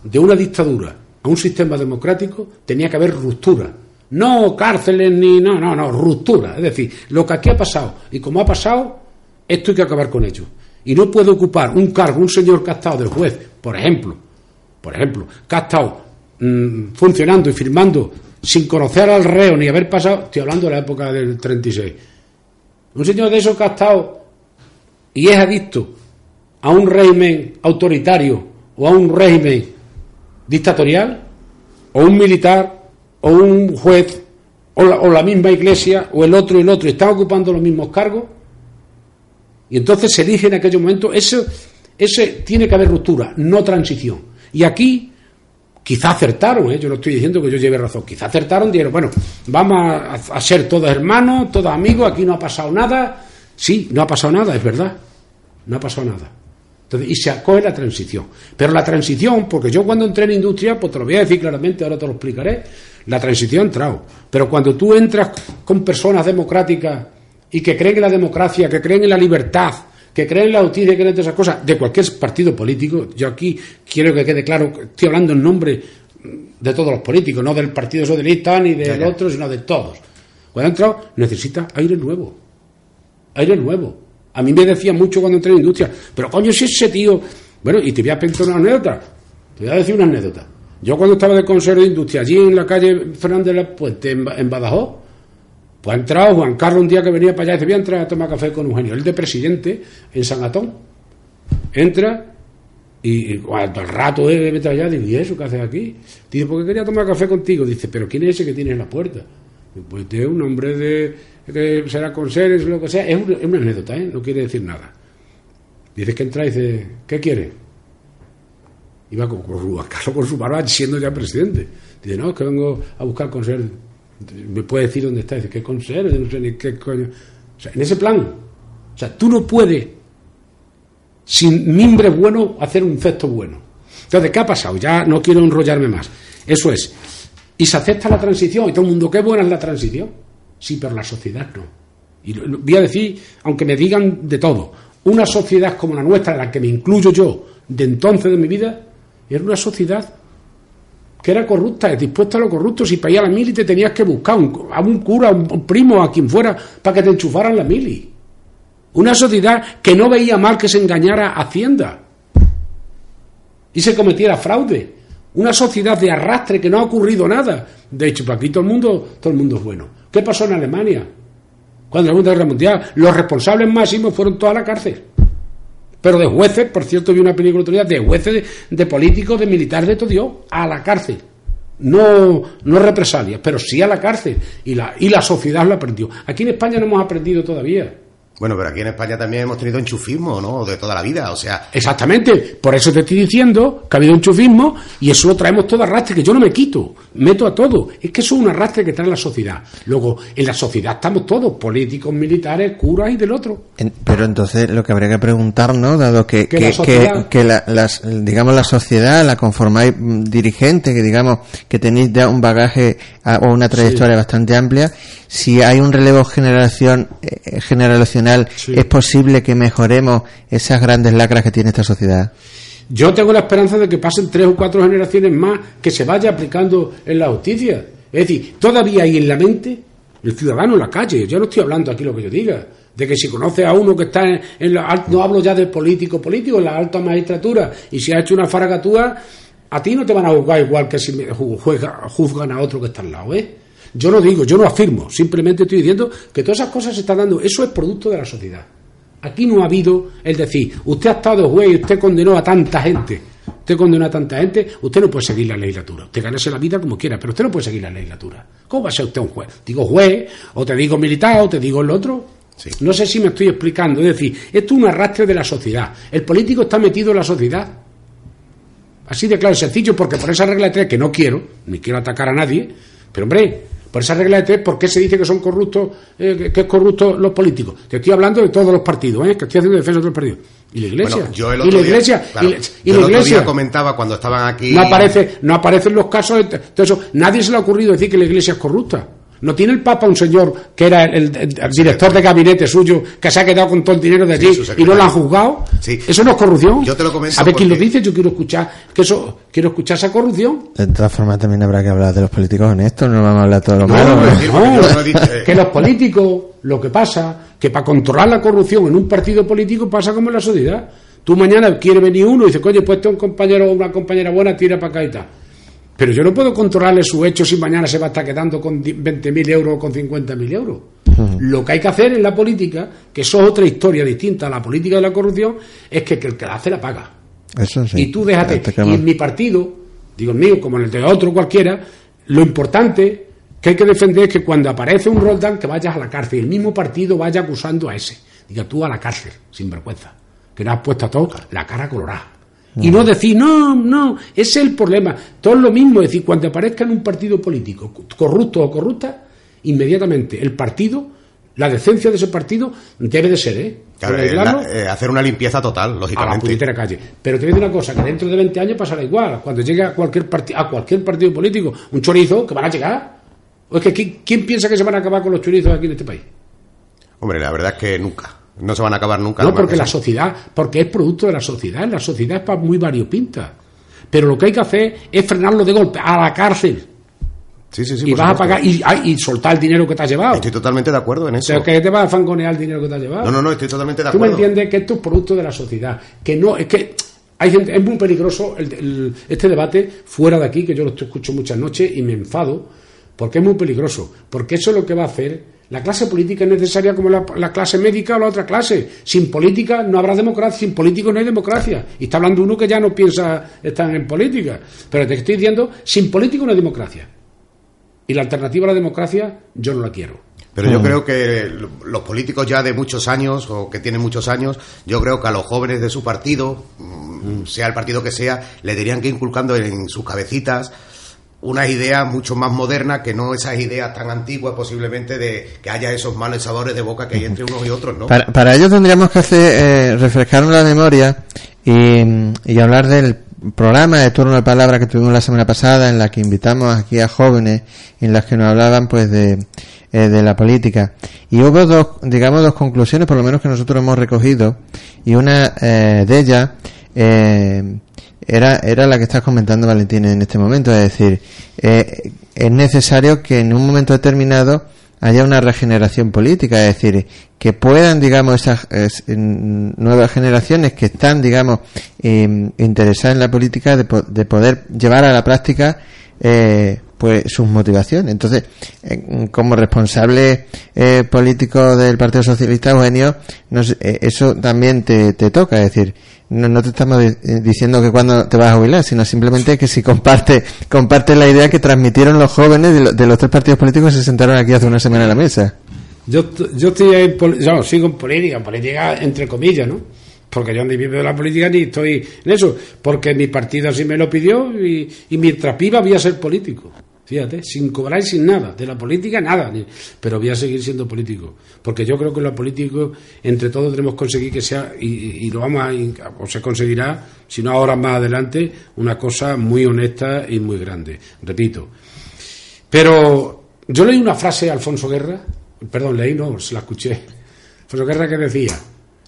de una dictadura a un sistema democrático, tenía que haber ruptura. No cárceles ni. No, no, no, ruptura. Es decir, lo que aquí ha pasado y como ha pasado, esto hay que acabar con ello. Y no puede ocupar un cargo un señor que ha estado del juez, por ejemplo, por ejemplo, que ha estado mm, funcionando y firmando sin conocer al reo ni haber pasado, estoy hablando de la época del 36, un señor de esos que ha estado y es adicto a un régimen autoritario o a un régimen dictatorial, o un militar, o un juez, o la, misma iglesia, o el otro y el otro, están ocupando los mismos cargos, y entonces se elige en aquel momento, ese tiene que haber ruptura, no transición. Y aquí Quizá acertaron, ¿eh? yo no estoy diciendo que yo lleve razón, quizá acertaron, dijeron, bueno, vamos a, ser todos hermanos, todos amigos, aquí no ha pasado nada. Sí, no ha pasado nada, es verdad, no ha pasado nada. Entonces, y se acoge la transición. Pero la transición, porque yo cuando entré en industria, pues te lo voy a decir claramente, ahora te lo explicaré, la transición entrado. Pero cuando tú entras con personas democráticas y que creen en la democracia, que creen en la libertad, que creen en la justicia, que creen en esas cosas, de cualquier partido político. Yo aquí quiero que quede claro, estoy hablando en nombre de todos los políticos, no del Partido Socialista ni del otro, sino de todos. Cuando entrado, necesita aire nuevo. Aire nuevo. A mí me decía mucho cuando entré en industria, pero coño, si ese tío. Bueno, y te voy a pensar una anécdota. Te voy a decir una anécdota. Yo cuando estaba de consejero de industria, allí en la calle Fernández de la Puente, en Badajoz, pues ha entrado Juan Carlos un día que venía para allá y dice, voy a entrar a tomar café con Eugenio, el de presidente en San Atón. Entra y, cuando el rato él mete allá, dice, ¿y eso qué haces aquí? Dice, porque quería tomar café contigo. Dice, ¿pero quién es ese que tiene en la puerta? Pues es un hombre de que será con seres, lo que sea. Es una, anécdota, ¿eh? no quiere decir nada. Dice que entra y dice, ¿qué quiere? Iba con, Carlos con su barba siendo ya presidente. Dice, no, es que vengo a buscar con me puede decir dónde está, dice, ¿qué conserje? No sé ni qué coño. O sea, en ese plan. O sea, tú no puedes, sin mimbre bueno, hacer un cesto bueno. Entonces, ¿qué ha pasado? Ya no quiero enrollarme más. Eso es. Y se acepta la transición, y todo el mundo, qué buena es la transición. Sí, pero la sociedad no. Y voy a decir, aunque me digan de todo, una sociedad como la nuestra, en la que me incluyo yo, de entonces de mi vida, era una sociedad que era corrupta, dispuesta a lo corrupto. Si a la mili te tenías que buscar a un cura, a un primo, a quien fuera, para que te enchufaran la mili. Una sociedad que no veía mal que se engañara Hacienda y se cometiera fraude. Una sociedad de arrastre que no ha ocurrido nada. De hecho, para aquí todo el mundo, todo el mundo es bueno. ¿Qué pasó en Alemania? Cuando la Segunda Guerra Mundial, los responsables máximos fueron toda la cárcel. Pero de jueces, por cierto, vi una película otro día, de jueces, de, políticos, de militares, de todo Dios, a la cárcel. No, no represalias, pero sí a la cárcel. Y la, y la sociedad lo aprendió. Aquí en España no hemos aprendido todavía. Bueno, pero aquí en España también hemos tenido enchufismo, ¿no? De toda la vida, o sea... Exactamente, por eso te estoy diciendo que ha habido enchufismo y eso lo traemos todo arrastre, que yo no me quito, meto a todo. Es que eso es un arrastre que trae la sociedad. Luego, en la sociedad estamos todos, políticos, militares, curas y del otro. pero entonces lo que habría que preguntarnos, dado que, que, que, la las, digamos, la sociedad la conformáis mm, dirigentes, que digamos que tenéis ya un bagaje ah, o una trayectoria bastante amplia, si hay un relevo generación, eh, generacional, ¿es posible que mejoremos esas grandes lacras que tiene esta sociedad? Yo tengo la esperanza de que pasen tres o cuatro generaciones más que se vaya aplicando en la justicia. Es decir, todavía hay en la mente el ciudadano en la calle. Yo no estoy hablando aquí lo que yo diga. De que si conoce a uno que está en, la, no hablo ya de político político, en la alta magistratura, y si ha hecho una faragatúa, a ti no te van a juzgar igual que si juzgan a otro que está al lado, ¿eh? Yo no digo, yo no afirmo, simplemente estoy diciendo que todas esas cosas se están dando, eso es producto de la sociedad. Aquí no ha habido el decir, usted ha estado juez y usted condenó a tanta gente, usted condenó a tanta gente, usted no puede seguir la legislatura, usted ganase la vida como quiera, pero usted no puede seguir la legislatura. ¿Cómo va a ser usted un juez? Digo juez, o te digo militar, o te digo el otro. No sé si me estoy explicando, es decir, esto es un arrastre de la sociedad. El político está metido en la sociedad. Así de claro y sencillo, porque por esa regla de tres, que no quiero, ni quiero atacar a nadie, pero hombre, por esa regla de tres, ¿por qué se dice que son corruptos, eh, que es corruptos los políticos? Te estoy hablando de todos los partidos, ¿eh? que estoy haciendo defensa de todos los partidos. ¿Y la iglesia? yo el otro ¿Y la iglesia? Día, y, la iglesia? comentaba cuando estaban aquí... No, aparece, no aparecen los casos... De, eso. Nadie se le ha ocurrido decir que la iglesia es corrupta. ¿No tiene el Papa un señor que era el, director de gabinete suyo, que se ha quedado con todo el dinero de allí y no lo han juzgado? ¿Eso no es corrupción? Yo te lo comento. A ver quién lo dice, yo quiero escuchar que eso, quiero escuchar esa corrupción. De todas formas, también habrá que hablar de los políticos honestos, no vamos a hablar de todo lo malo. que los políticos, lo que pasa, que para controlar la corrupción en un partido político pasa como en la sociedad. Tú mañana quiere venir uno y dice, coño, pues este un compañero o una compañera buena, tira para acá y tal pero yo no puedo controlarle su hecho si mañana se va a estar quedando con 20.000 euros o con 50.000 euros. Lo que hay que hacer en la política, que eso es otra historia distinta a la política de la corrupción, es que, el que la hace la paga. Y tú déjate. Y en mi partido, digo el mío, como en el de otro cualquiera, lo importante que hay que defender es que cuando aparece un Roldán que vayas a la cárcel y el mismo partido vaya acusando a ese. Diga tú a la cárcel, sin vergüenza. Que no has puesto a todos la cara colorada. Y no decir, no, no, ese es el problema. Todo es lo mismo, es decir, cuando aparezca en un partido político corrupto o corrupta, inmediatamente el partido, la decencia de ese partido debe de ser, ¿eh? eh hacer una limpieza total, lógicamente. A la calle. Pero te voy a decir una cosa, que dentro de 20 años pasará igual. Cuando llegue a cualquier, a cualquier partido político un chorizo, que van a llegar. ¿O es que ¿quién, ¿quién piensa que se van a acabar con los chorizos aquí en este país? Hombre, la verdad es que nunca. No se van a acabar nunca. No, porque la sociedad, porque es producto de la sociedad. La sociedad es muy variopinta. Pero lo que hay que hacer es frenarlo de golpe, a la cárcel. Sí, sí, sí, y vas a pagar y, soltar el dinero que te has llevado. Estoy totalmente de acuerdo en eso. Pero que te vas a fangonear el dinero que te has llevado. No, no, no, estoy totalmente de acuerdo. Tú me entiendes que esto es producto de la sociedad. Que no, es que hay gente, es muy peligroso este debate fuera de aquí, que yo lo escucho muchas noches y me enfado, porque es muy peligroso. Porque eso es lo que va a hacer la clase política es necesaria como la, clase médica o la otra clase. Sin política no habrá democracia, sin políticos no hay democracia. Y está hablando uno que ya no piensa estar en política. Pero te estoy diciendo, sin político no hay democracia. Y la alternativa a la democracia yo no la quiero. Pero yo mm. creo que los políticos ya de muchos años, o que tienen muchos años, yo creo que a los jóvenes de su partido, mm, sea el partido que sea, le dirían que inculcando en sus cabecitas una idea mucho más moderna que no esas ideas tan antiguas posiblemente de que haya esos malos sabores de boca que hay entre unos y otros, ¿no? Para, ello tendríamos que hacer, eh, refrescarnos la memoria y, hablar del programa de turno de palabra que tuvimos la semana pasada en la que invitamos aquí a jóvenes en las que nos hablaban pues de, eh, de la política y hubo dos digamos dos conclusiones por lo menos que nosotros hemos recogido y una eh, de ellas eh, era, era la que estás comentando, Valentín, en este momento. Es decir, eh, es necesario que en un momento determinado haya una regeneración política, es decir, que puedan, digamos, esas nuevas generaciones que están, digamos, interesadas en la política de, poder llevar a la práctica eh, pues sus motivaciones. Entonces, como responsable eh, político del Partido Socialista, Eugenio, eh, eso también te, te toca, es decir, no, no te estamos diciendo que cuando te vas a jubilar, sino simplemente que si comparte, comparte la idea que transmitieron los jóvenes de, los tres partidos políticos que se sentaron aquí hace una semana en la mesa. Yo, yo estoy en, yo sigo en política, política entre comillas, ¿no? Porque yo no vivo de la política ni estoy en eso, porque mi partido así me lo pidió y, y mientras viva voy a ser político. Fíjate, sin cobrar y sin nada. De la política, nada. Pero voy a seguir siendo político. Porque yo creo que lo político, entre todos, tenemos conseguir que sea, y, lo vamos a, o se conseguirá, si no ahora más adelante, una cosa muy honesta y muy grande. Repito. Pero yo leí una frase a Alfonso Guerra, perdón, leí, no, se la escuché. Alfonso Guerra que decía,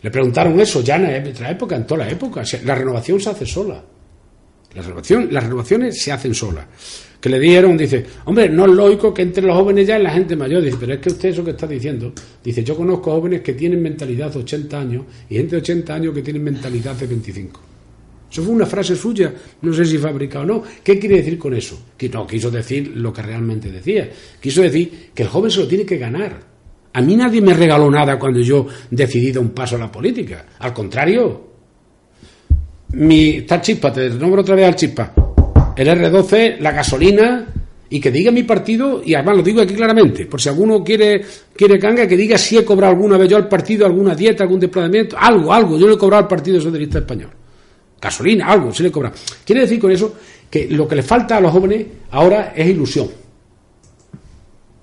le preguntaron eso ya en nuestra época, en toda la época, la renovación se hace sola. La renovación, las renovaciones se hacen solas que le dieron, dice, hombre, no es lógico que entre los jóvenes ya y la gente mayor. Dice, pero es que usted eso que está diciendo, dice, yo conozco jóvenes que tienen mentalidad de 80 años y gente de 80 años que tienen mentalidad de 25. Eso fue una frase suya, no sé si fabrica o no. ¿Qué quiere decir con eso? Que no, quiso decir lo que realmente decía. Quiso decir que el joven se lo tiene que ganar. A mí nadie me regaló nada cuando yo decidí dar un paso a la política. Al contrario, mi, está chispa, te nombro otra vez al chispa el R12, la gasolina y que diga mi partido, y además lo digo aquí claramente, por si alguno quiere, quiere canga, que diga si he cobrado alguna vez yo al partido alguna dieta, algún desplazamiento, algo, algo, yo le he cobrado al Partido Socialista Español. Gasolina, algo, se le he cobrado. Quiere decir con eso que lo que le falta a los jóvenes ahora es ilusión.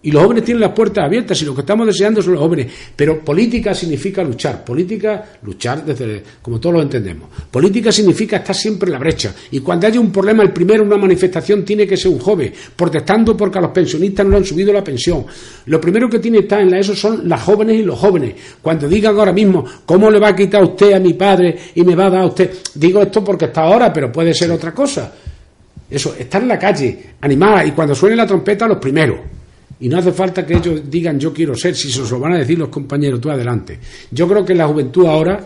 Y los jóvenes tienen las puertas abiertas y lo que estamos deseando son los jóvenes. Pero política significa luchar. Política, luchar desde, como todos lo entendemos. Política significa estar siempre en la brecha. Y cuando haya un problema, el primero en una manifestación tiene que ser un joven, protestando porque a los pensionistas no le han subido la pensión. Lo primero que tiene que estar en la ESO son las jóvenes y los jóvenes. Cuando digan ahora mismo, ¿cómo le va a quitar usted a mi padre y me va a dar a usted? Digo esto porque está ahora, pero puede ser otra cosa. Eso, estar en la calle, animada, y cuando suene la trompeta, los primeros. Y no hace falta que ellos digan yo quiero ser, si se lo van a decir los compañeros, tú adelante. Yo creo que la juventud ahora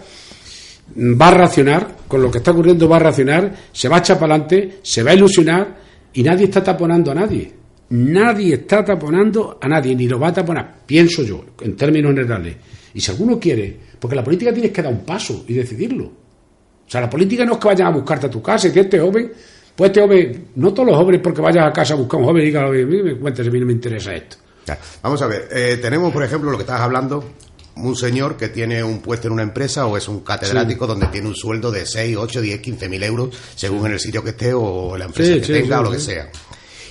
va a racionar, con lo que está ocurriendo va a racionar, se va a echar para adelante, se va a ilusionar y nadie está taponando a nadie. Nadie está taponando a nadie, ni lo va a taponar, pienso yo, en términos generales. Y si alguno quiere, porque la política tienes que dar un paso y decidirlo. O sea, la política no es que vayan a buscarte a tu casa y que este joven pues este hombre, no todos los jóvenes porque vayas a casa a buscar un joven y diga, a mí me cuentes, a mí no me interesa esto. vamos a ver, eh, tenemos por ejemplo lo que estabas hablando, un señor que tiene un puesto en una empresa o es un catedrático donde tiene un sueldo de 6, 8, 10, 15 mil euros, según en el sitio que esté o la empresa que tenga o lo que sea.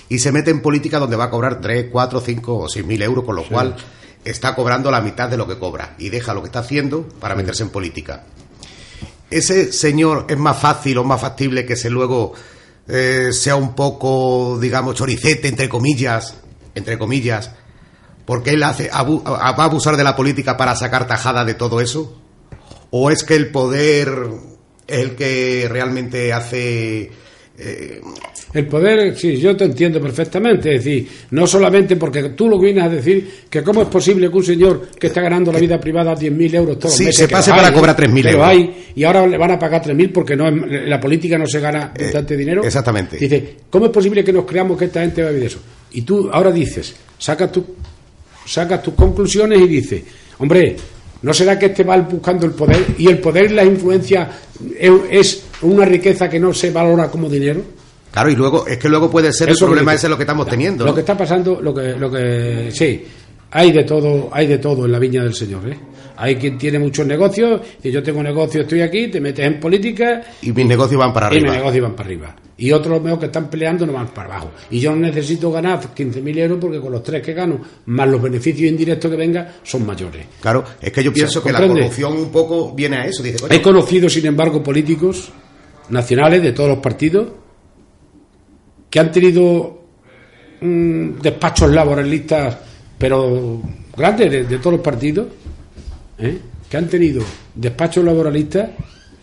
Y se mete en política donde va a cobrar 3, 4, 5 o 6 mil euros, con lo cual está cobrando la mitad de lo que cobra y deja lo que está haciendo para meterse en política. ¿Ese señor es más fácil o más factible que se luego eh, sea un poco, digamos, choricete, entre comillas, entre comillas, porque él hace, va a abusar de la política para sacar tajada de todo eso? ¿O es que el poder es el que realmente hace eh, el poder, sí, yo te entiendo perfectamente. Es decir, no solamente porque tú lo vienes a decir que cómo es posible que un señor que está ganando la vida privada 10.000 euros todos los meses. se pase para cobrar 3.000 euros. hay, y ahora le van a pagar 3.000 porque no la política no se gana eh, bastante dinero. Exactamente. Dice, ¿cómo es posible que nos creamos que esta gente va a vivir eso? Y tú ahora dices, sacas, tu, sacas tus conclusiones y dices, hombre, ¿no será que este va buscando el poder y el poder y la influencia es una riqueza que no se valora como dinero? Claro, y luego, es que luego puede ser el problema ese lo que estamos teniendo. Lo que está pasando, lo que, lo que, sí, hay de todo, hay de todo en la viña del Señor, ¿eh? Hay quien tiene muchos negocios, y yo tengo negocio, estoy aquí, te metes en política. Y mis negocios van para arriba. Y mis negocios van para arriba. Y otros veo que están peleando no van para abajo. Y yo no necesito ganar 15.000 euros porque con los tres que gano, más los beneficios indirectos que vengan, son mayores. Claro, es que yo pienso que la corrupción un poco viene a eso. Dice, He conocido, sin embargo, políticos nacionales de todos los partidos que han tenido despachos laboralistas, pero grandes, de, todos los partidos, ¿eh? que han tenido despachos laboralistas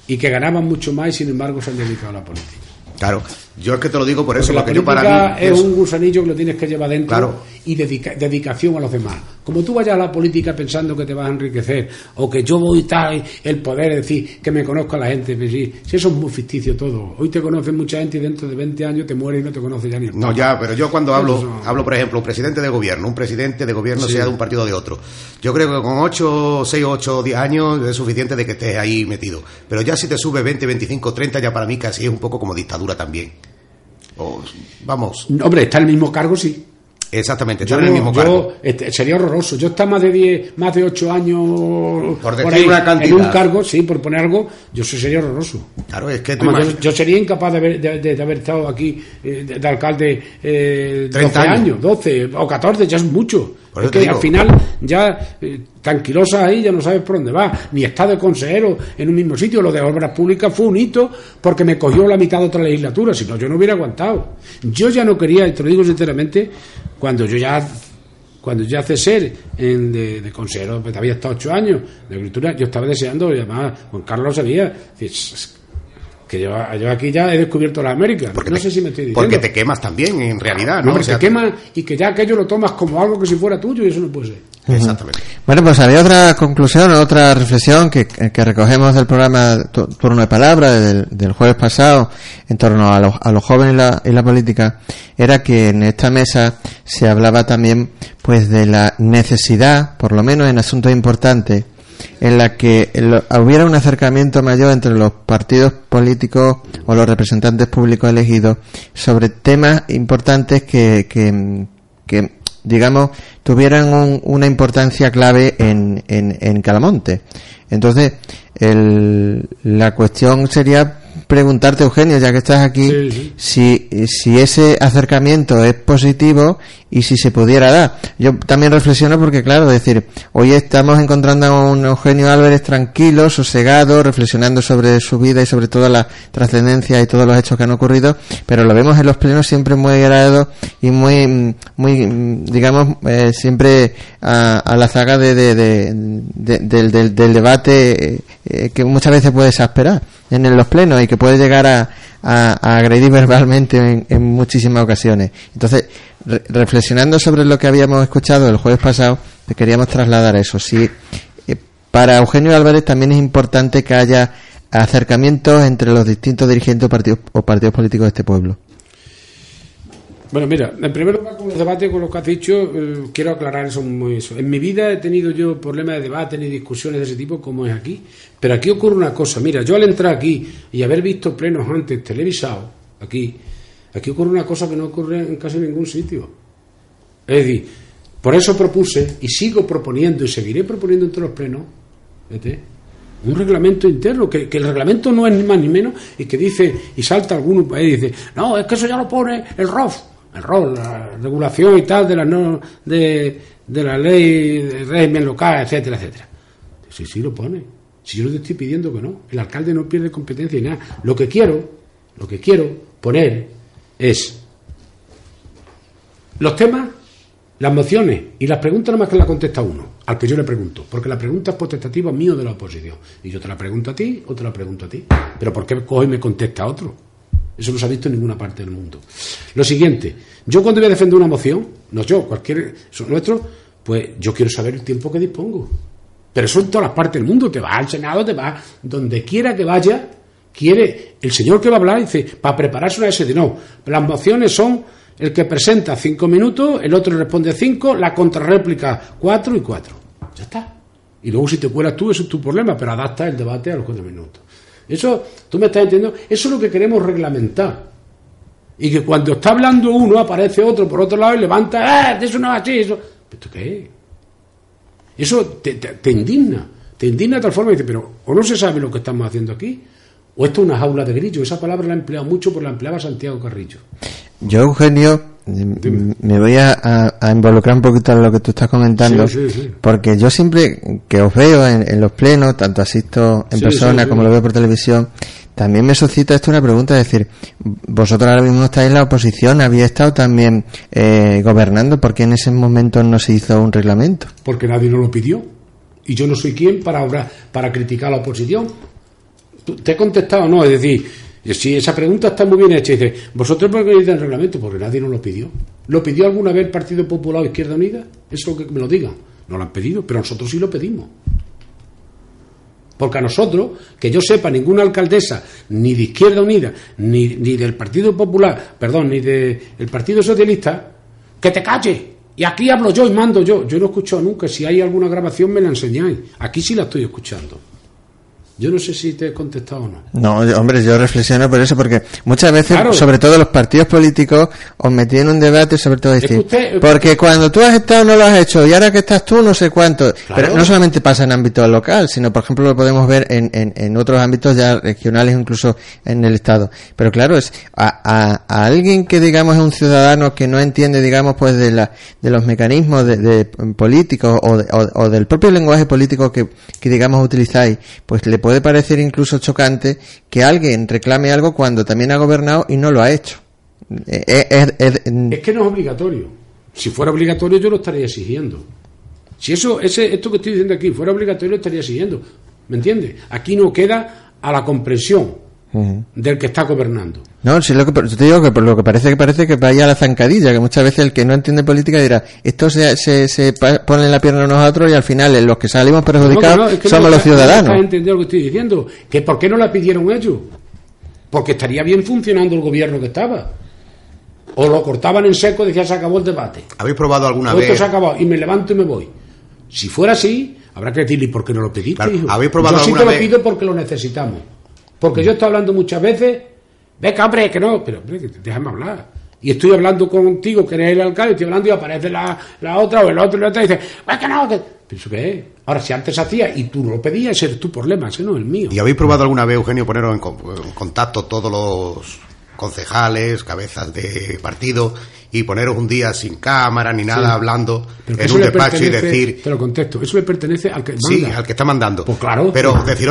y que ganaban mucho más y sin embargo se han dedicado a la política. Claro, yo es que te lo digo por eso, porque, la política es un gusanillo que lo tienes que llevar dentro y dedicación a los demás. Como tú vayas a la política pensando que te vas a enriquecer o que yo voy a estar el poder, es decir, que me conozca la gente, pues si eso es muy ficticio todo. Hoy te conoce mucha gente y dentro de 20 años te muere y no te conoce ya ni el No, ya, pero yo cuando hablo, hablo por ejemplo, un presidente de gobierno, un presidente de gobierno sea de un partido o de otro. Yo creo que con 8, 6, 8, 10 años es suficiente de que estés ahí metido. Pero ya si te sube 20, 25, 30, ya para mí casi es un poco como dictadura también vamos. Hombre, está el mismo cargo, sí. Exactamente, Yo, en el mismo yo- cargo. este, sería horroroso. Yo estar más de 10, más de 8 años Por ahí, una en cantidad. un cargo, sí, por poner algo, yo eso sería horroroso. Claro, es que tú Además, yo, sería incapaz de haber, de, de- de haber estado aquí eh, de, de alcalde eh, 30 12 años. años, 12 o 14, ya es mucho. Es que digo. al final ya eh, tranquilosa ahí, ya no sabes por dónde va, ni está de consejero en un mismo sitio. Lo de obras públicas fue un hito porque me cogió la mitad de otra legislatura, si no yo no hubiera aguantado. Yo ya no quería, y te lo digo sinceramente, cuando yo ya cuando ya cesé en, de, de consejero, pues había estado ocho años de agricultura, yo estaba deseando, y además Juan Carlos lo sabía, que yo, yo aquí ya he descubierto la América. porque no te- sé si me estoy diciendo. Porque te quemas también, en realidad, No, ¿no? hombre, O sea, te quema y que ya aquello lo tomas como algo que si fuera tuyo y eso no puede ser. Exactamente. Bueno, pues había otra conclusión, otra reflexión que, que recogemos del programa Tu- Turno de Palabra del, del jueves pasado en torno a los, a los jóvenes y la, y la política, era que en esta mesa se hablaba también pues de la necesidad, por lo menos en asuntos importantes, en la que hubiera un acercamiento mayor entre los partidos políticos o los representantes públicos elegidos sobre temas importantes que, que, digamos, tuvieran un- una importancia clave en, en, en Calamonte. Entonces, la cuestión sería preguntarte, Eugenio, ya que estás aquí, Sí, sí. si, si ese acercamiento es positivo y si se pudiera dar. Yo también reflexiono porque, claro, decir, hoy estamos encontrando a un Eugenio Álvarez tranquilo, sosegado, reflexionando sobre su vida y sobre toda la trascendencia y todos los hechos que han ocurrido, pero lo vemos en los plenos siempre muy agrado y muy, muy, digamos, eh, siempre a, a la zaga de, de- de- de- del, del- del debate eh, eh, que muchas veces puede exasperar en los plenos y que puede llegar a, a- agredir verbalmente en, en muchísimas ocasiones. Entonces, re- reflexionando sobre lo que habíamos escuchado el jueves pasado, te queríamos trasladar eso. Si eh, para Eugenio Álvarez también es importante que haya acercamientos entre los distintos dirigentes partidos, o partidos políticos de este pueblo. Bueno, mira, en primer lugar con los debates, con lo que has dicho, eh, quiero aclarar eso muy eso. En mi vida he tenido yo problemas de debate ni discusiones de ese tipo como es aquí, pero aquí ocurre una cosa. Mira, yo al entrar aquí y haber visto plenos antes televisados, aquí, aquí ocurre una cosa que no ocurre en casi ningún sitio. Es decir, por eso propuse y sigo proponiendo y seguiré proponiendo entre los plenos, un reglamento interno, que, que el reglamento no es ni más ni menos y que dice, y salta alguno y dice, no, es que eso ya lo pone el ROF, el ROF, la regulación y tal de la, no, de, de la ley de régimen local, etcétera, etcétera. Sí, sí lo pone. Si yo no te estoy pidiendo que no, el alcalde no pierde competencia ni nada. Lo que quiero, lo que quiero poner es los temas, las mociones y las preguntas nada más que la contesta uno, al que yo le pregunto, porque la pregunta es potestativa mío de la oposición. Y yo te la pregunto a ti o te la pregunto a ti. Pero ¿por qué coge y me contesta otro? Eso no se ha visto en ninguna parte del mundo. Lo siguiente, yo cuando voy a defender una moción, no yo, cualquier nuestro, pues yo quiero saber el tiempo que dispongo. Pero eso en todas las partes del mundo, te vas al Senado, te vas donde quiera que vaya, quiere, el señor que va a hablar dice, para prepararse una SD, no, las mociones son el que presenta cinco minutos, el otro responde cinco, la contrarréplica cuatro y cuatro. Ya está. Y luego si te cuelas tú, eso es tu problema, pero adapta el debate a los cuatro minutos. Eso, tú me estás entendiendo, eso es lo que queremos reglamentar. Y que cuando está hablando uno, aparece otro por otro lado y levanta, ¡ah! Eso no es así, eso. ¿Esto qué es? Eso te, indigna. Te indigna de tal forma que dices, pero o no se sabe lo que estamos haciendo aquí, o esto es una jaula de grillo. Esa palabra la he empleado mucho porque la empleaba Santiago Carrillo. Yo, Eugenio, m- me voy a, a- a involucrar un poquito en lo que tú estás comentando, Sí, sí, sí. porque yo siempre que os veo en, en los plenos, tanto asisto en persona como lo veo por televisión, también me suscita esto una pregunta, es decir, vosotros ahora mismo estáis en la oposición, había estado también eh, gobernando, ¿por qué en ese momento no se hizo un reglamento? Porque nadie nos lo pidió. Y yo no soy quien para, para criticar a la oposición. ¿Te he contestado no? Es decir, si esa pregunta está muy bien hecha, dice, ¿vosotros por qué necesitan reglamento? Porque nadie nos lo pidió. ¿Lo pidió alguna vez el Partido Popular o Izquierda Unida? Eso es lo que me lo digan. No lo han pedido, pero nosotros sí lo pedimos. Porque a nosotros, que yo sepa, ninguna alcaldesa, ni de Izquierda Unida, ni, ni del Partido Popular, perdón, ni del Partido Socialista, que te calle. Y aquí hablo yo y mando yo. Yo no he escuchado nunca. Si hay alguna grabación, me la enseñáis. Aquí sí la estoy escuchando. Yo no sé si te he contestado o no. No, hombre, yo reflexiono por eso, porque muchas veces, sobre todo los partidos políticos, os metí en un debate sobre todo decir, porque cuando tú has estado no lo has hecho y ahora que estás tú no sé cuánto. Pero no solamente pasa en ámbito local, sino por ejemplo lo podemos ver en, en, en otros ámbitos ya regionales, incluso en el Estado. Pero claro, es a, a, alguien que digamos es un ciudadano que no entiende, digamos, pues de, la, de los mecanismos de, políticos o, o, del propio lenguaje político que, que digamos utilizáis, pues le puede parecer incluso chocante que alguien reclame algo cuando también ha gobernado y no lo ha hecho. Eh, eh, es, que no es obligatorio. Si fuera obligatorio yo lo estaría exigiendo. Si eso, ese, esto que estoy diciendo aquí fuera obligatorio lo estaría exigiendo. ¿Me entiendes? Aquí no queda a la comprensión del que está gobernando. No, si lo que, te digo que por lo que parece que parece que vaya a la zancadilla, que muchas veces el que no entiende política dirá, esto se, se, se pone en la pierna a nosotros y al final los que salimos perjudicados somos los ciudadanos. No entendido lo que estoy diciendo, que por qué no la pidieron ellos, porque estaría bien funcionando el gobierno que estaba. O lo cortaban en seco y decía se acabó el debate. ¿Habéis probado alguna vez? Esto se acabó y me levanto y me voy. Si fuera así, habrá que decirle, ¿por qué no lo pediste? ¿Habéis probado Yo sí te lo pido porque lo necesitamos. Porque yo estoy hablando muchas veces, venga, hombre, que no, pero déjame hablar. Y estoy hablando contigo, que eres el alcalde, estoy hablando y aparece la, la otra o el otro y la otra y dice, pues que no, que... ¿Pero qué es? Ahora, si antes hacía y tú no lo pedías, ese es tu problema, ese no es el mío. ¿Y habéis probado alguna vez, Eugenio, poneros en, contacto todos los concejales, cabezas de partido y poneros un día sin cámara ni nada hablando en un despacho y decir te lo contesto eso le pertenece al que manda. sí al que está mandando pues claro pero decir